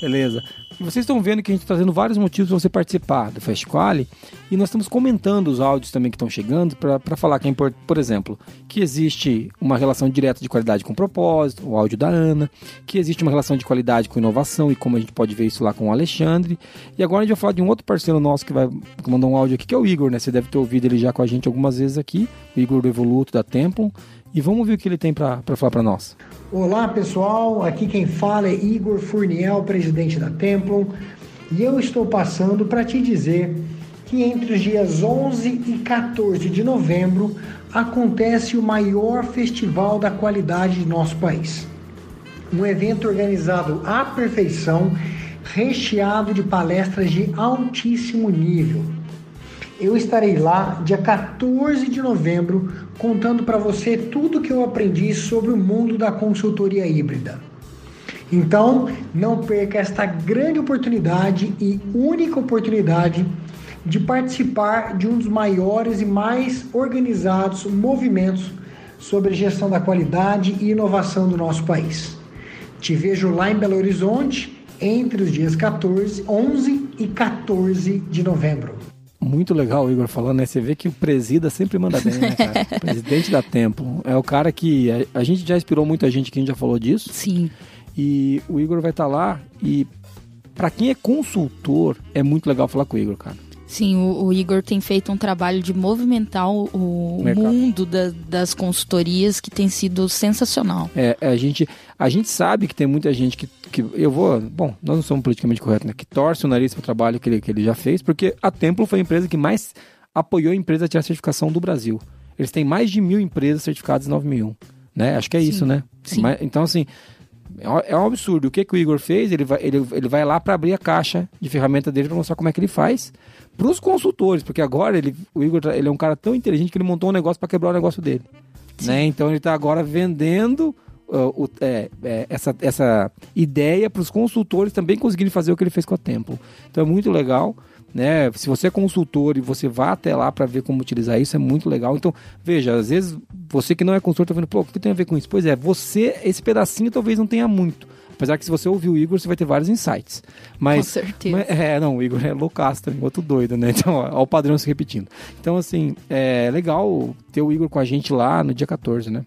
Beleza. E vocês estão vendo que a gente está trazendo vários motivos para você participar do Fast Quali e nós estamos comentando os áudios também que estão chegando para falar que é importante, por exemplo, que existe uma relação direta de qualidade com propósito, o áudio da Ana, que existe uma relação de qualidade com inovação e como a gente pode ver isso lá com o Alexandre. E agora a gente vai falar de um outro parceiro nosso que vai mandou um áudio aqui, que é o Igor, né? Você deve ter ouvido ele já com a gente algumas vezes aqui, o Igor do Evoluto da Templon, E vamos ver o que ele tem para falar para nós. Olá pessoal, aqui quem fala é Igor Furniel, presidente da Templon, e eu estou passando para te dizer que entre os dias 11 e 14 de novembro acontece o maior festival da qualidade de nosso país. Um evento organizado à perfeição, recheado de palestras de altíssimo nível. Eu estarei lá dia 14 de novembro contando para você tudo que eu aprendi sobre o mundo da consultoria híbrida. Então, não perca esta grande oportunidade e única oportunidade de participar de um dos maiores e mais organizados movimentos sobre gestão da qualidade e inovação do nosso país. Te vejo lá em Belo Horizonte entre os dias 14, 11 e 14 de novembro. Muito legal o Igor falando, né? Você vê que o presida sempre manda bem, né, cara? Presidente da Tempo. É o cara que. A, a, gente já inspirou muita gente que a gente já falou disso. Sim. E o Igor vai estar tá lá e. Para quem é consultor, é muito legal falar com o Igor, cara. Sim, o, o, Igor tem feito um trabalho de movimentar o, o mundo da, das consultorias que tem sido sensacional. É, a gente, a gente sabe que tem muita gente que, que eu vou, bom, nós não somos politicamente corretos, né? Que torce o nariz para o trabalho que ele, que ele já fez, porque a Templo foi a empresa que mais apoiou a empresa a tirar a certificação do Brasil. Eles têm mais de mil empresas certificadas em 9001, né? Acho que é Sim. isso, né? Sim. Então, assim, é, é um absurdo. O que, que o Igor fez? Ele vai, ele, ele vai lá para abrir a caixa de ferramenta dele para mostrar como é que ele faz para os consultores, porque agora ele, o Igor ele é um cara tão inteligente que ele montou um negócio para quebrar o negócio dele. Né? Então ele está agora vendendo uh, o, é, é, essa, essa ideia para os consultores também conseguirem fazer o que ele fez com a Tempo. Então é muito legal. Né? Se você é consultor e você vá até lá para ver como utilizar isso, é muito legal. Então, veja, às vezes você que não é consultor está vendo, pô, o que tem a ver com isso? Pois é, você, esse pedacinho talvez não tenha muito. Apesar que se você ouvir o Igor, você vai ter vários insights. Mas, Com certeza. Mas, é, não, o Igor é loucaço também, outro doido, né? Então, ó, o padrão se repetindo. Então, assim, é legal ter o Igor com a gente lá no dia 14, né?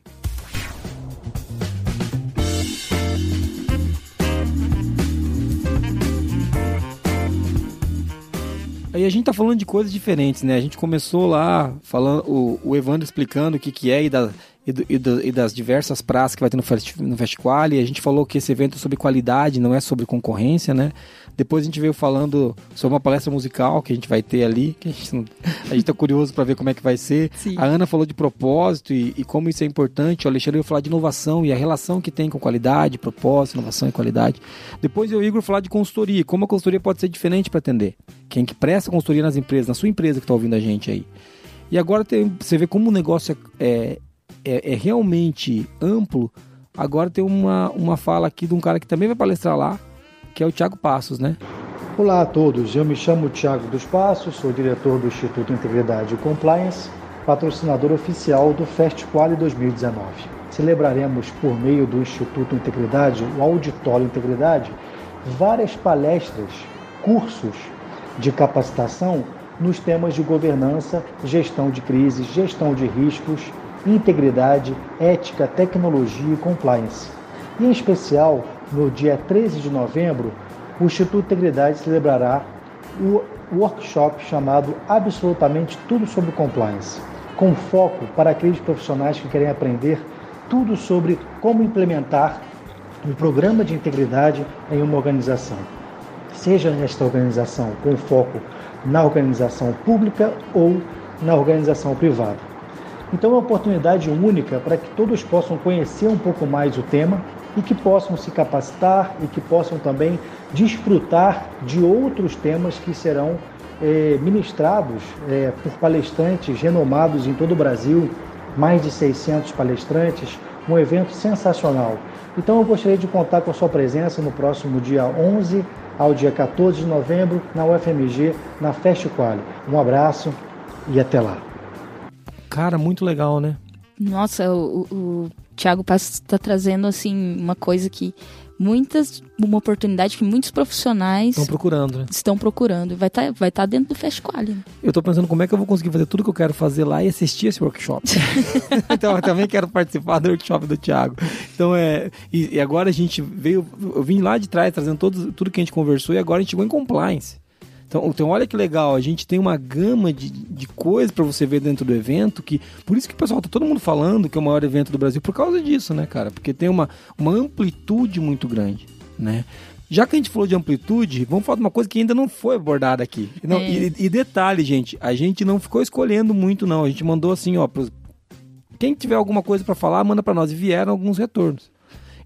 Aí a gente tá falando de coisas diferentes, né? A gente começou lá falando, o, o Evandro explicando o que, que é e da, e, do, e, do, e, das diversas praças que vai ter no, fest, no Festival. E a gente falou que esse evento é sobre qualidade, não é sobre concorrência, né? Depois a gente veio falando sobre uma palestra musical que a gente vai ter ali, que a gente, a gente tá curioso para ver como é que vai ser. Sim. A Ana falou de propósito e, e, como isso é importante. O Alexandre veio falar de inovação e a relação que tem com qualidade, propósito, inovação e qualidade. Depois o Igor falar de consultoria, como a consultoria pode ser diferente para atender. Quem que presta consultoria nas empresas, na sua empresa que está ouvindo a gente aí. E agora tem, você vê como o negócio é, é, é, realmente amplo, agora tem uma, uma fala aqui de um cara que também vai palestrar lá, que é o Tiago Passos, né? Olá a todos, eu me chamo Tiago dos Passos, sou diretor do Instituto Integridade e Compliance, patrocinador oficial do FestQuali 2019. Celebraremos, por meio do Instituto Integridade, o Auditório Integridade, várias palestras, cursos de capacitação nos temas de governança, gestão de crises, gestão de riscos, integridade, ética, tecnologia e compliance. E, em especial, no dia 13 de novembro, o Instituto Integridade celebrará o workshop chamado Absolutamente Tudo sobre Compliance, com foco para aqueles profissionais que querem aprender tudo sobre como implementar um programa de integridade em uma organização. Seja esta organização com foco na organização pública ou na organização privada. Então é uma oportunidade única para que todos possam conhecer um pouco mais o tema e que possam se capacitar e que possam também desfrutar de outros temas que serão é, ministrados é, por palestrantes renomados em todo o Brasil, mais de 600 palestrantes, um evento sensacional. Então eu gostaria de contar com a sua presença no próximo dia 11 ao dia 14 de novembro na UFMG, na Fest Quali. Um abraço e até lá. Cara, muito legal, né? Nossa, o, o Thiago Passos está trazendo assim uma coisa que muitas uma oportunidade que muitos profissionais estão procurando, né? Estão procurando. Vai estar tá, vai tá dentro do Fast Quali. Né? Eu estou pensando como é que eu vou conseguir fazer tudo que eu quero fazer lá e assistir esse workshop. então eu também quero participar do workshop do Thiago. Então é e, e, agora a gente veio eu vim lá de trás trazendo todo, tudo que a gente conversou e agora a gente chegou em compliance. Então, então olha que legal, a gente tem uma gama de, de coisas para você ver dentro do evento, que por isso que o pessoal tá todo mundo falando que é o maior evento do Brasil por causa disso, né, cara? Porque tem uma, uma amplitude muito grande, né? Já que a gente falou de amplitude, vamos falar de uma coisa que ainda não foi abordada aqui. Não, É. e, e detalhe, gente, a gente não ficou escolhendo muito, não. A gente mandou assim, ó, pros... quem tiver alguma coisa para falar, manda para nós. E vieram alguns retornos.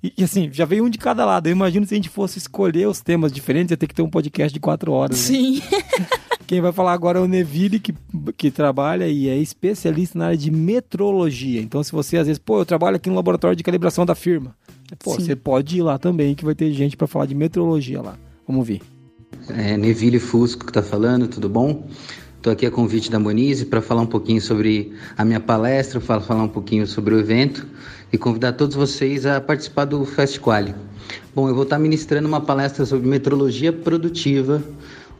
E, e, assim, já veio um de cada lado. Eu imagino se a gente fosse escolher os temas diferentes, ia ter que ter um podcast de quatro horas. né? Sim. Quem vai falar agora é o Neville, que, que trabalha e é especialista na área de metrologia. Então, se você às vezes, pô, eu trabalho aqui no laboratório de calibração da firma. Pô, Sim. você pode ir lá também, que vai ter gente para falar de metrologia lá. Vamos ver. É, Neville Fusco que está falando, tudo bom? Estou aqui a convite da Monize para falar um pouquinho sobre a minha palestra, fa- falar um pouquinho sobre o evento e convidar todos vocês a participar do Fest Quali. Bom, eu vou estar ministrando uma palestra sobre metrologia produtiva,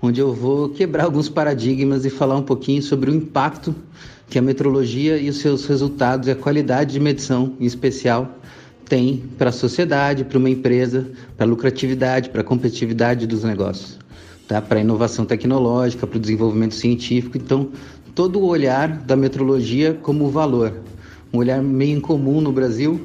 onde eu vou quebrar alguns paradigmas e falar um pouquinho sobre o impacto que a metrologia e os seus resultados e a qualidade de medição, em especial, tem para a sociedade, para uma empresa, para a lucratividade, para a competitividade dos negócios, tá? para a inovação tecnológica, para o desenvolvimento científico. Então, todo o olhar da metrologia como valor, um olhar meio incomum no Brasil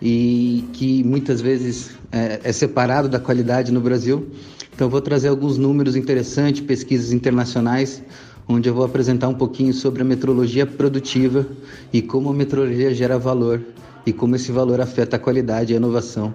e que muitas vezes é, é separado da qualidade no Brasil. Então, vou trazer alguns números interessantes, pesquisas internacionais, onde eu vou apresentar um pouquinho sobre a metrologia produtiva e como a metrologia gera valor e como esse valor afeta a qualidade e a inovação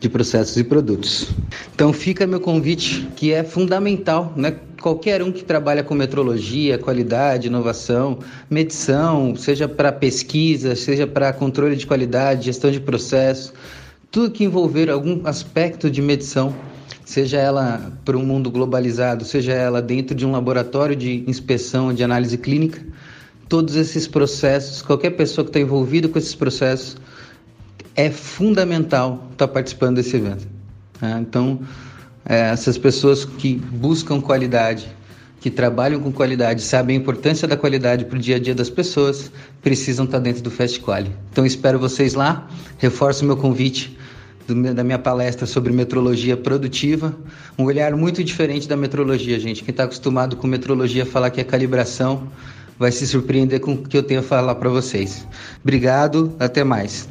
de processos e produtos. Então fica meu convite, que é fundamental, né? Qualquer um que trabalha com metrologia, qualidade, inovação, medição, seja para pesquisa, seja para controle de qualidade, gestão de processo, tudo que envolver algum aspecto de medição, seja ela para um mundo globalizado, seja ela dentro de um laboratório de inspeção, de análise clínica, todos esses processos, qualquer pessoa que está envolvida com esses processos, é fundamental estar participando desse evento. né? Então, é, essas pessoas que buscam qualidade, que trabalham com qualidade, sabem a importância da qualidade para o dia a dia das pessoas, precisam estar dentro do Fest Quali. Então, espero vocês lá. Reforço meu convite da minha palestra sobre metrologia produtiva, um olhar muito diferente da metrologia, gente. Quem está acostumado com metrologia falar que é calibração vai se surpreender com o que eu tenho a falar para vocês. Obrigado, até mais.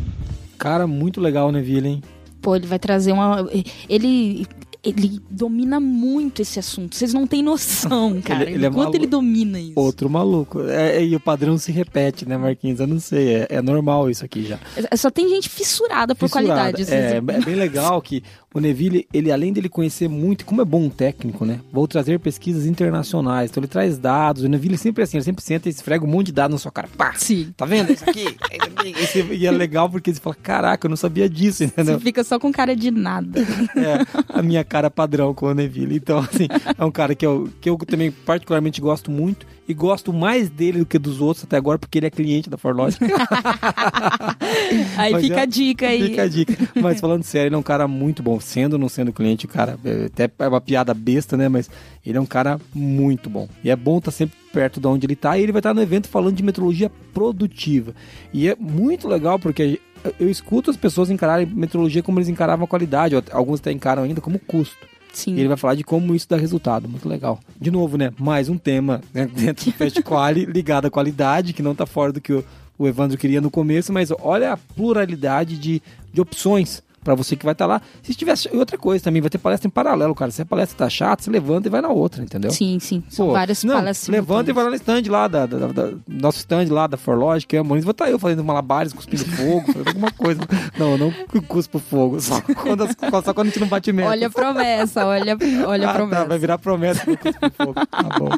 Cara, muito legal, Neville, hein? Pô, ele vai trazer uma. Ele. Ele domina muito esse assunto. Vocês não têm noção, cara. ele é Enquanto maluco. ele domina isso. Outro maluco. É, é, e o padrão se repete, né, Marquinhos? Eu não sei, é, é normal isso aqui já. É- Só tem gente fissurada por Fissurada. qualidade. É, é bem legal que o Neville, ele além dele conhecer muito, como é bom um técnico, né? Vou trazer pesquisas internacionais. Então ele traz dados. O Neville sempre é assim, ele sempre senta e esfrega um monte de dados na sua cara. Pá! Sim. Tá vendo isso aqui? e, você- e é legal porque você fala, caraca, eu não sabia disso, entendeu? Você fica só com cara de nada. É, a minha cara padrão com o Neville. Então, assim, é um cara que eu, que eu também particularmente gosto muito e gosto mais dele do que dos outros até agora, porque ele é cliente da Forlogic. Aí Mas fica é- a dica aí. Fica a dica. Mas falando sério, ele é um cara muito bom. Sendo ou não sendo cliente, cara, é, até é uma piada besta, né? Mas ele é um cara muito bom. E é bom estar sempre perto de onde ele tá. E ele vai estar no evento falando de metrologia produtiva. E é muito legal porque eu escuto as pessoas encararem metrologia como eles encaravam a qualidade. Alguns até encaram ainda como custo. Sim. E ele vai falar de como isso dá resultado. Muito legal. De novo, né? Mais um tema né, dentro do Fast Quali ligado à qualidade, que não tá fora do que o, o Evandro queria no começo, mas olha a pluralidade de, de opções para você que vai estar lá. Se tivesse e outra coisa também, vai ter palestra em paralelo, cara. Se a palestra tá chata, você levanta e vai na outra, entendeu? Sim, sim. São Pô, várias não, palestras. Levanta e vai lá no stand lá, da, da- da- da- nosso stand lá da Forlogic, que é a Moniz, vou estar eu fazendo malabares, cuspindo fogo, fazendo alguma coisa. Não, não cuspo fogo, só quando, só quando a gente não bate meta. Olha a promessa, olha, olha a Ah, promessa. tá, vai virar promessa do cuspir fogo. Tá bom.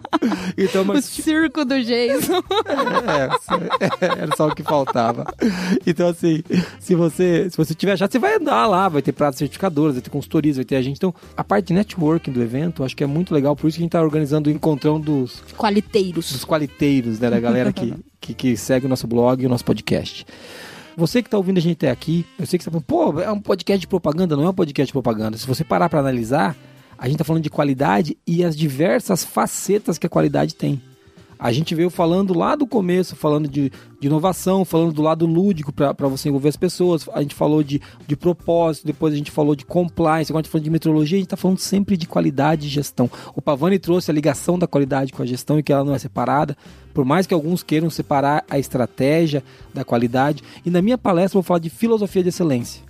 Então, O mas circo do Jason. é, era só o que faltava. Então, assim, se você, se você tiver achado, você vai andar lá, vai ter pratos certificadoras, vai ter consultorias, vai ter agente. Então, a parte de networking do evento, acho que é muito legal, por isso que a gente tá organizando o encontrão dos, Qualiteiros. dos qualiteiros, né, da galera que, que, que segue o nosso blog e o nosso podcast. Você que está ouvindo a gente até aqui, eu sei que você está falando, pô, é um podcast de propaganda, não é um podcast de propaganda. Se você parar para analisar, a gente está falando de qualidade e as diversas facetas que a qualidade tem. A gente veio falando lá do começo, falando de, de inovação, falando do lado lúdico para você envolver as pessoas. A gente falou de, de propósito, depois a gente falou de compliance, agora a gente falou de metrologia, a gente está falando sempre de qualidade e gestão. O Pavani trouxe a ligação da qualidade com a gestão e que ela não é separada, por mais que alguns queiram separar a estratégia da qualidade. E na minha palestra eu vou falar de filosofia de excelência.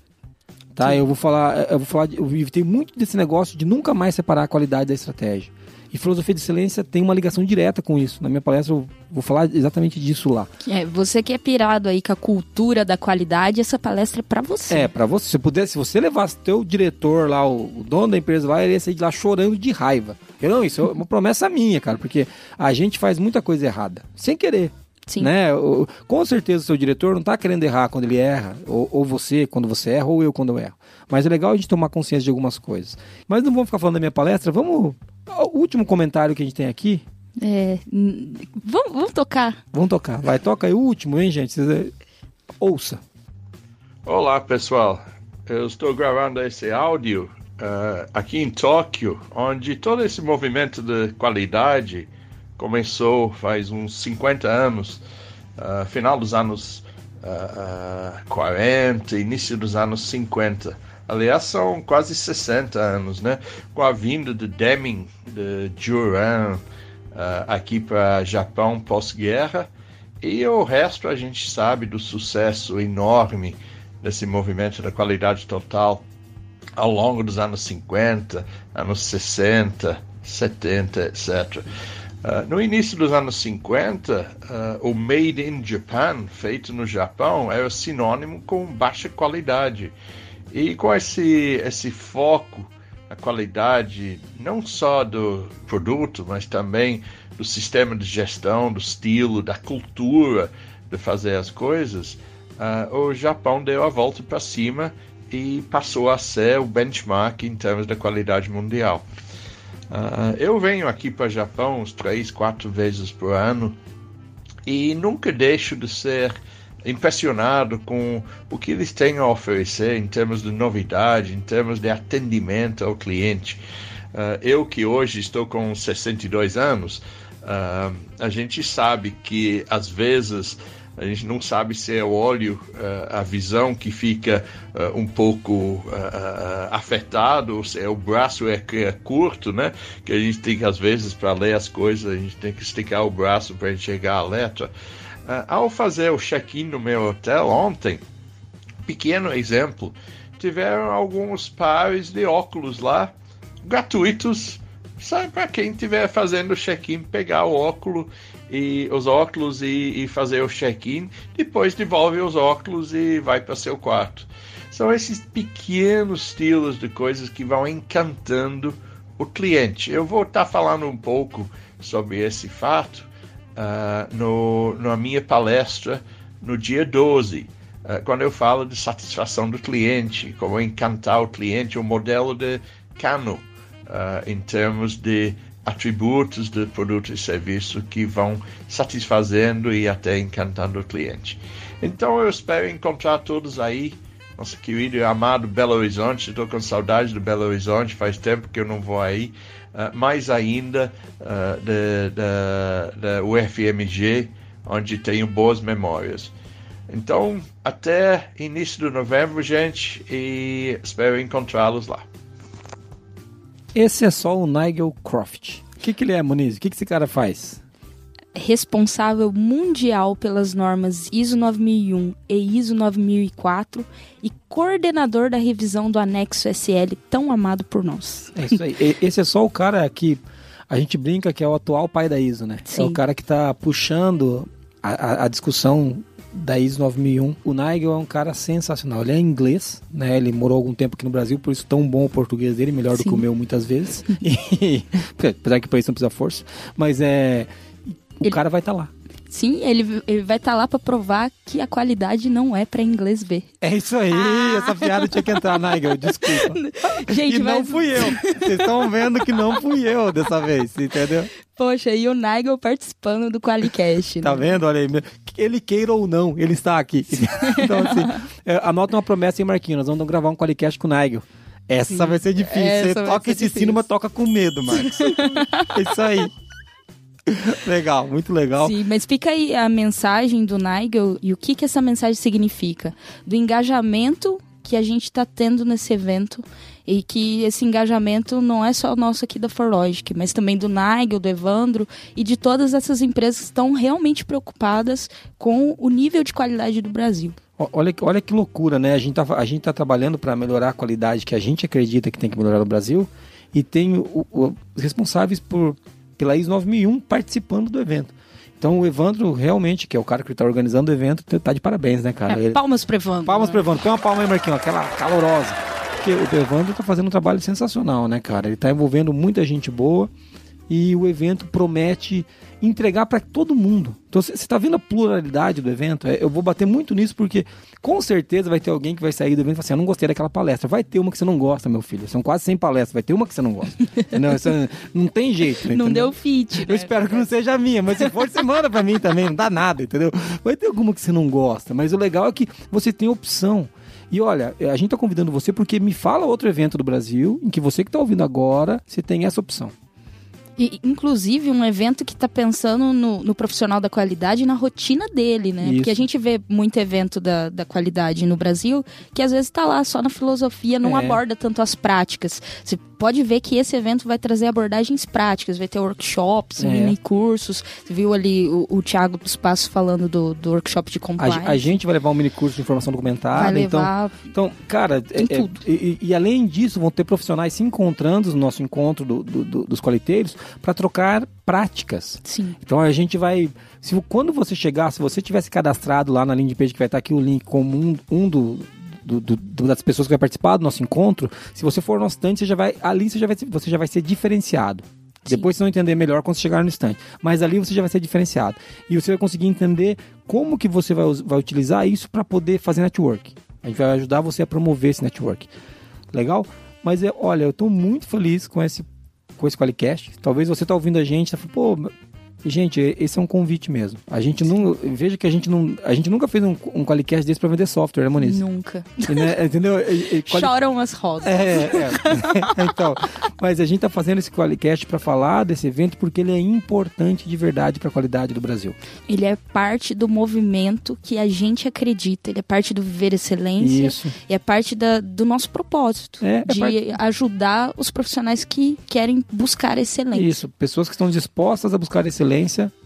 Tá, eu vou falar, eu vou falar, de, eu tenho muito desse negócio de nunca mais separar a qualidade da estratégia. E filosofia de excelência tem uma ligação direta com isso. Na minha palestra eu vou falar exatamente disso lá. É, você que é pirado aí com a cultura da qualidade, essa palestra é para você. É, para você. Se puder, se você levasse teu diretor lá, o, o, dono da empresa lá, ele ia sair de lá chorando de raiva. Eu não, isso é uma promessa minha, cara, porque a gente faz muita coisa errada, sem querer. Sim. Né? Com certeza o seu diretor não está querendo errar quando ele erra, ou, ou, você quando você erra, ou eu quando eu erro. Mas é legal a gente tomar consciência de algumas coisas. Mas não vamos ficar falando da minha palestra, vamos. O último comentário que a gente tem aqui. É, vamos, vamos tocar. Vamos tocar. Vai, toca aí o último, hein, gente? Vocês... Ouça. Olá, pessoal. Eu estou gravando esse áudio uh, aqui em Tóquio, onde todo esse movimento de qualidade começou faz uns 50 anos, uh, final dos anos uh, uh, 40, início dos anos 50. Aliás, são quase 60 anos, né? Com a vinda de Deming, de Juran, uh, aqui para Japão pós-guerra. E o resto a gente sabe do sucesso enorme desse movimento da qualidade total ao longo dos anos 50, anos 60, 70, etc. Uh, no início dos anos 50, uh, o Made in Japan, feito no Japão, era sinônimo com baixa qualidade. E com esse, esse foco na qualidade, não só do produto, mas também do sistema de gestão, do estilo, da cultura de fazer as coisas, uh, o Japão deu a volta para cima e passou a ser o benchmark em termos da qualidade mundial. Uh, eu venho aqui para o Japão uns três, quatro vezes por ano e nunca deixo de ser impressionado com o que eles têm a oferecer em termos de novidade, em termos de atendimento ao cliente. Uh, eu que hoje estou com 62 anos, uh, a gente sabe que às vezes a gente não sabe se é o óleo, uh, a visão que fica um pouco afetado, se é o braço é, é, curto, né? Que a gente tem que, às vezes, para ler as coisas, a gente tem que esticar o braço para enxergar a letra. Ao fazer o check-in no meu hotel ontem, pequeno exemplo, tiveram alguns pares de óculos lá, gratuitos, sabe, para quem estiver fazendo check-in, pegar o óculo e os óculos e, e fazer o check-in, depois devolve os óculos e vai para seu quarto. São esses pequenos estilos de coisas que vão encantando o cliente. Eu vou estar tá falando um pouco sobre esse fato uh, no, na minha palestra no dia 12, uh, ah, quando eu falo de satisfação do cliente, como encantar o cliente, o modelo de Cano, uh, em termos de atributos do produto e serviço que vão satisfazendo e até encantando o cliente. Então eu espero encontrar todos aí. Nosso querido e amado Belo Horizonte, estou com saudade do Belo Horizonte, faz tempo que eu não vou aí. Uh, mais ainda da, da, da UFMG, onde tenho boas memórias. Então, até início de novembro, gente, e espero encontrá-los lá. Esse é só o Nigel Croft. O que, que ele é, Muniz? O que, que esse cara faz? Responsável mundial pelas normas ISO 9001 e ISO 9004 e coordenador da revisão do anexo SL tão amado por nós. É isso aí. Esse é só o cara que a gente brinca que é o atual pai da ISO, né? Sim. É o cara que está puxando a, a, a discussão da ISO 9001. O Nigel é um cara sensacional. Ele é inglês, né? Ele morou algum tempo aqui no Brasil, por isso tão bom o português dele, melhor Sim. do que o meu muitas vezes. E, apesar que para isso não precisa força. Mas é. O ele... cara vai estar tá lá. Sim, ele, ele vai estar tá lá para provar que a qualidade não é para inglês ver. É isso aí, ah. essa piada tinha que entrar, Nigel, desculpa. Gente, e mas... não fui eu. Vocês estão vendo que não fui eu dessa vez, entendeu? Poxa, e o Nigel participando do Qualicast. Tá né? vendo? Olha aí. Ele queira ou não, ele está aqui. então, assim, é, anota uma promessa em Marquinhos. Nós vamos gravar um Qualicast com o Nigel. Essa Sim. vai ser difícil. Essa Você toca esse difícil. sino, mas toca com medo, Marcos. é isso aí. legal, muito legal. Sim, mas fica aí a mensagem do Nigel e o que, que essa mensagem significa. Do engajamento que a gente está tendo nesse evento e que esse engajamento não é só nosso aqui da Forlogic, mas também do Nigel, do Evandro e de todas essas empresas que estão realmente preocupadas com o nível de qualidade do Brasil. Olha, olha que loucura, né? A gente tá, a gente tá trabalhando para melhorar a qualidade que a gente acredita que tem que melhorar no Brasil e tem os responsáveis por, pela ISO 9001 participando do evento. Então o Evandro realmente, que é o cara que está organizando o evento, tá de parabéns, né, cara? É, palmas pro Evandro. Palmas né? pro Evandro. Põe uma palma aí, Marquinhos, aquela calorosa. Porque o Evandro tá fazendo um trabalho sensacional, né, cara? Ele tá envolvendo muita gente boa e o evento promete entregar para todo mundo. Então você está vendo a pluralidade do evento? É, eu vou bater muito nisso porque com certeza vai ter alguém que vai sair do evento e falar assim: eu não gostei daquela palestra. Vai ter uma que você não gosta, meu filho. São quase 100 palestras, vai ter uma que você não gosta. não, isso não tem jeito. Entendeu? Não deu fit. Né? Eu espero que não seja a minha, mas se for, você manda para mim também, não dá nada, entendeu? Vai ter alguma que você não gosta, mas o legal é que você tem opção. E olha, a gente está convidando você porque me fala outro evento do Brasil em que você que está ouvindo agora, você tem essa opção. E, inclusive, um evento que está pensando no, no, profissional da qualidade e na rotina dele, né? Isso. Porque a gente vê muito evento da, da qualidade no Brasil que às vezes está lá só na filosofia, não é. aborda tanto as práticas. Pode ver que esse evento vai trazer abordagens práticas, vai ter workshops, é. mini cursos. Você viu ali o, o Thiago dos Passos falando do, do workshop de compliance. A, a, gente vai levar um mini curso de informação documentada. Vai levar... Então, então cara, é, é, e, e, além disso, vão ter profissionais se encontrando no nosso encontro do, do, do, dos coleteiros para trocar práticas. Sim. Então a gente vai. Se, quando você chegar, se você tivesse cadastrado lá na landing page que vai estar aqui o link como um, um do, do, do, das pessoas que vai participar do nosso encontro, se você for no stand, você já vai. Ali você já vai, você já vai ser diferenciado. Sim. Depois vocês vão entender melhor quando chegar no stand. Mas ali você já vai ser diferenciado. E você vai conseguir entender como que você vai, vai utilizar isso para poder fazer network. A gente vai ajudar você a promover esse network. Legal? Mas é, olha, eu estou muito feliz com esse com esse Qualicast. Talvez você tá ouvindo a gente, tá falando, pô, Gente, esse é um convite mesmo. A gente não. Veja que a gente não. A gente nunca fez um, um Qualicast desse pra vender software, né, Moniz? Nunca. Né, entendeu? E, e, quali... Choram as rosas. É, é. então, mas a gente tá fazendo esse Qualicast para falar desse evento porque ele é importante de verdade para a qualidade do Brasil. Ele é parte do movimento que a gente acredita. Ele é parte do Viver Excelência. Isso. E é parte da, do nosso propósito. É, é de parte... ajudar os profissionais que querem buscar excelência. Isso. Pessoas que estão dispostas a buscar excelência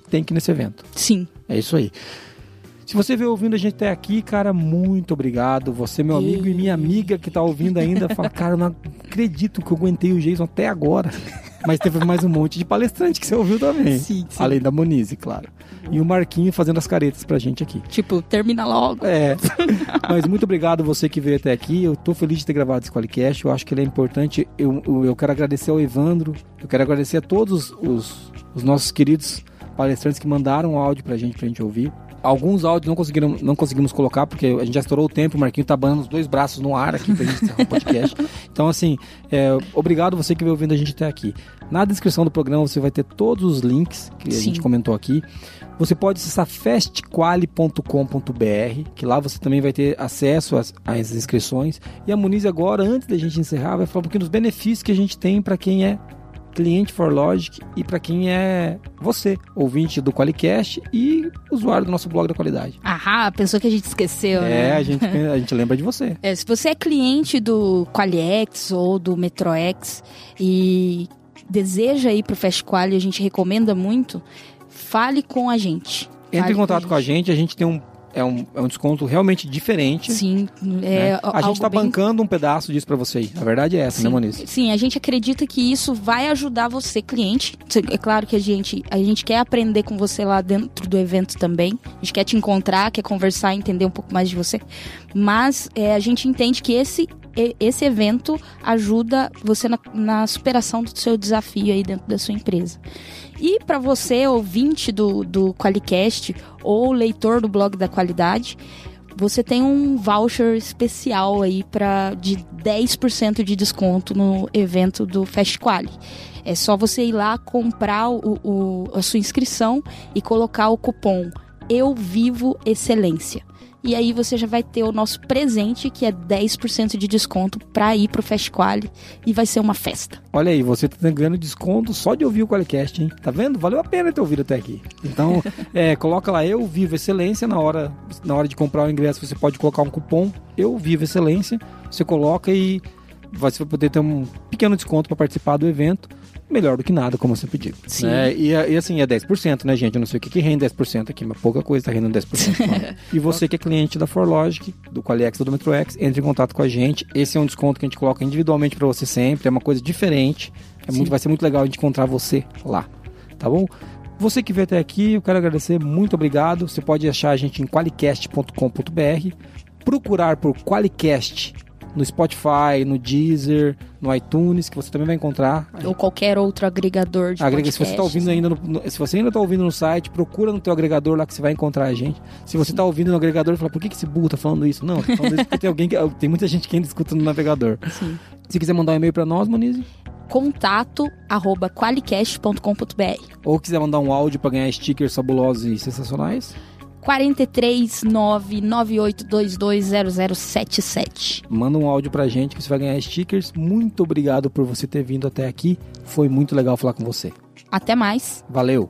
tem que ir nesse evento. Sim. É isso aí. Se você veio ouvindo a gente até aqui, cara, muito obrigado. Você, meu amigo e, e minha amiga que tá ouvindo ainda, fala, cara, eu não acredito que eu aguentei o Jason até agora. Mas teve mais um monte de palestrante que você ouviu também. Sim, sim. Além da Monize, claro. E o Marquinho fazendo as caretas pra gente aqui. Tipo, termina logo. É. Mas muito obrigado você que veio até aqui. Eu tô feliz de ter gravado esse Qualicast. Eu acho que ele é importante. Eu, eu, eu quero agradecer ao Evandro. Eu quero agradecer a todos os, os nossos queridos palestrantes que mandaram áudio pra gente, pra gente ouvir. Alguns áudios não, conseguiram, não conseguimos colocar, porque a gente já estourou o tempo, o Marquinho tá banando os dois braços no ar aqui pra gente encerrar o podcast. Então, assim, é, obrigado você que veio ouvindo a gente até aqui. Na descrição do programa você vai ter todos os links que Sim. a gente comentou aqui. Você pode acessar festquali.com.br, que lá você também vai ter acesso às, às inscrições. E a Muniz agora, antes da gente encerrar, vai falar um pouquinho dos benefícios que a gente tem para quem é cliente ForLogic e para quem é você, ouvinte do Qualicast e usuário do nosso blog da qualidade. Ahá, pensou que a gente esqueceu, é, né? É, a gente, a gente lembra de você. É, se você é cliente do Qualiex ou do MetroX e deseja ir pro Fast Quali, a gente recomenda muito, fale com a gente. Entre em contato com a gente. a gente, a gente tem um é um, é um desconto realmente diferente. Sim. É né? A gente está bem... bancando um pedaço disso para você. A verdade é essa, sim, né, Moniz? Sim, a gente acredita que isso vai ajudar você, cliente. É claro que a gente, a gente quer aprender com você lá dentro do evento também. A gente quer te encontrar, quer conversar, entender um pouco mais de você. Mas é, a gente entende que esse esse evento ajuda você na, na superação do seu desafio aí dentro da sua empresa. E para você, ouvinte do, do Qualicast ou leitor do blog da qualidade, você tem um voucher especial aí para de 10% de desconto no evento do Fast Quali. É só você ir lá comprar o, o, a sua inscrição e colocar o cupom Eu Vivo Excelência. E aí você já vai ter o nosso presente, que é 10% de desconto para ir pro Fast Quali e vai ser uma festa. Olha aí, você tá ganhando desconto só de ouvir o Qualicast, hein? Tá vendo? Valeu a pena ter ouvido até aqui. Então, é, coloca lá Eu Vivo Excelência na hora, na hora de comprar o ingresso, você pode colocar um cupom Eu Vivo Excelência, você coloca e você vai poder ter um pequeno desconto para participar do evento melhor do que nada, como eu sempre digo. Sim. Né? E, e, assim, é 10%, né, gente? Eu não sei o que, que rende 10% aqui, mas pouca coisa tá rendendo 10%. e você que é cliente da ForLogic, do Qualiex ou do MetroX, entre em contato com a gente. Esse é um desconto que a gente coloca individualmente para você sempre, é uma coisa diferente. É muito, vai ser muito legal a gente encontrar você lá, tá bom? Você que veio até aqui, eu quero agradecer, muito obrigado. Você pode achar a gente em qualicast.com.br, procurar por Qualicast no Spotify, no Deezer, no iTunes, que você também vai encontrar. Ou qualquer outro agregador de Agrega, Se você está ouvindo podcasts. ainda no- se você ainda está ouvindo no site, procura no teu agregador lá que você vai encontrar a gente. Se você está ouvindo no agregador, fala, por que, que esse burro tá falando isso? Não, tá falando isso porque tem alguém que, tem muita gente que ainda escuta no navegador. Sim. Se quiser mandar um e-mail para nós, Monize, Contato arroba qualicast.com.br ou quiser mandar um áudio para ganhar stickers fabulosos e sensacionais, 43998220077. Manda um áudio pra gente que você vai ganhar stickers. Muito obrigado por você ter vindo até aqui. Foi muito legal falar com você. Até mais. Valeu.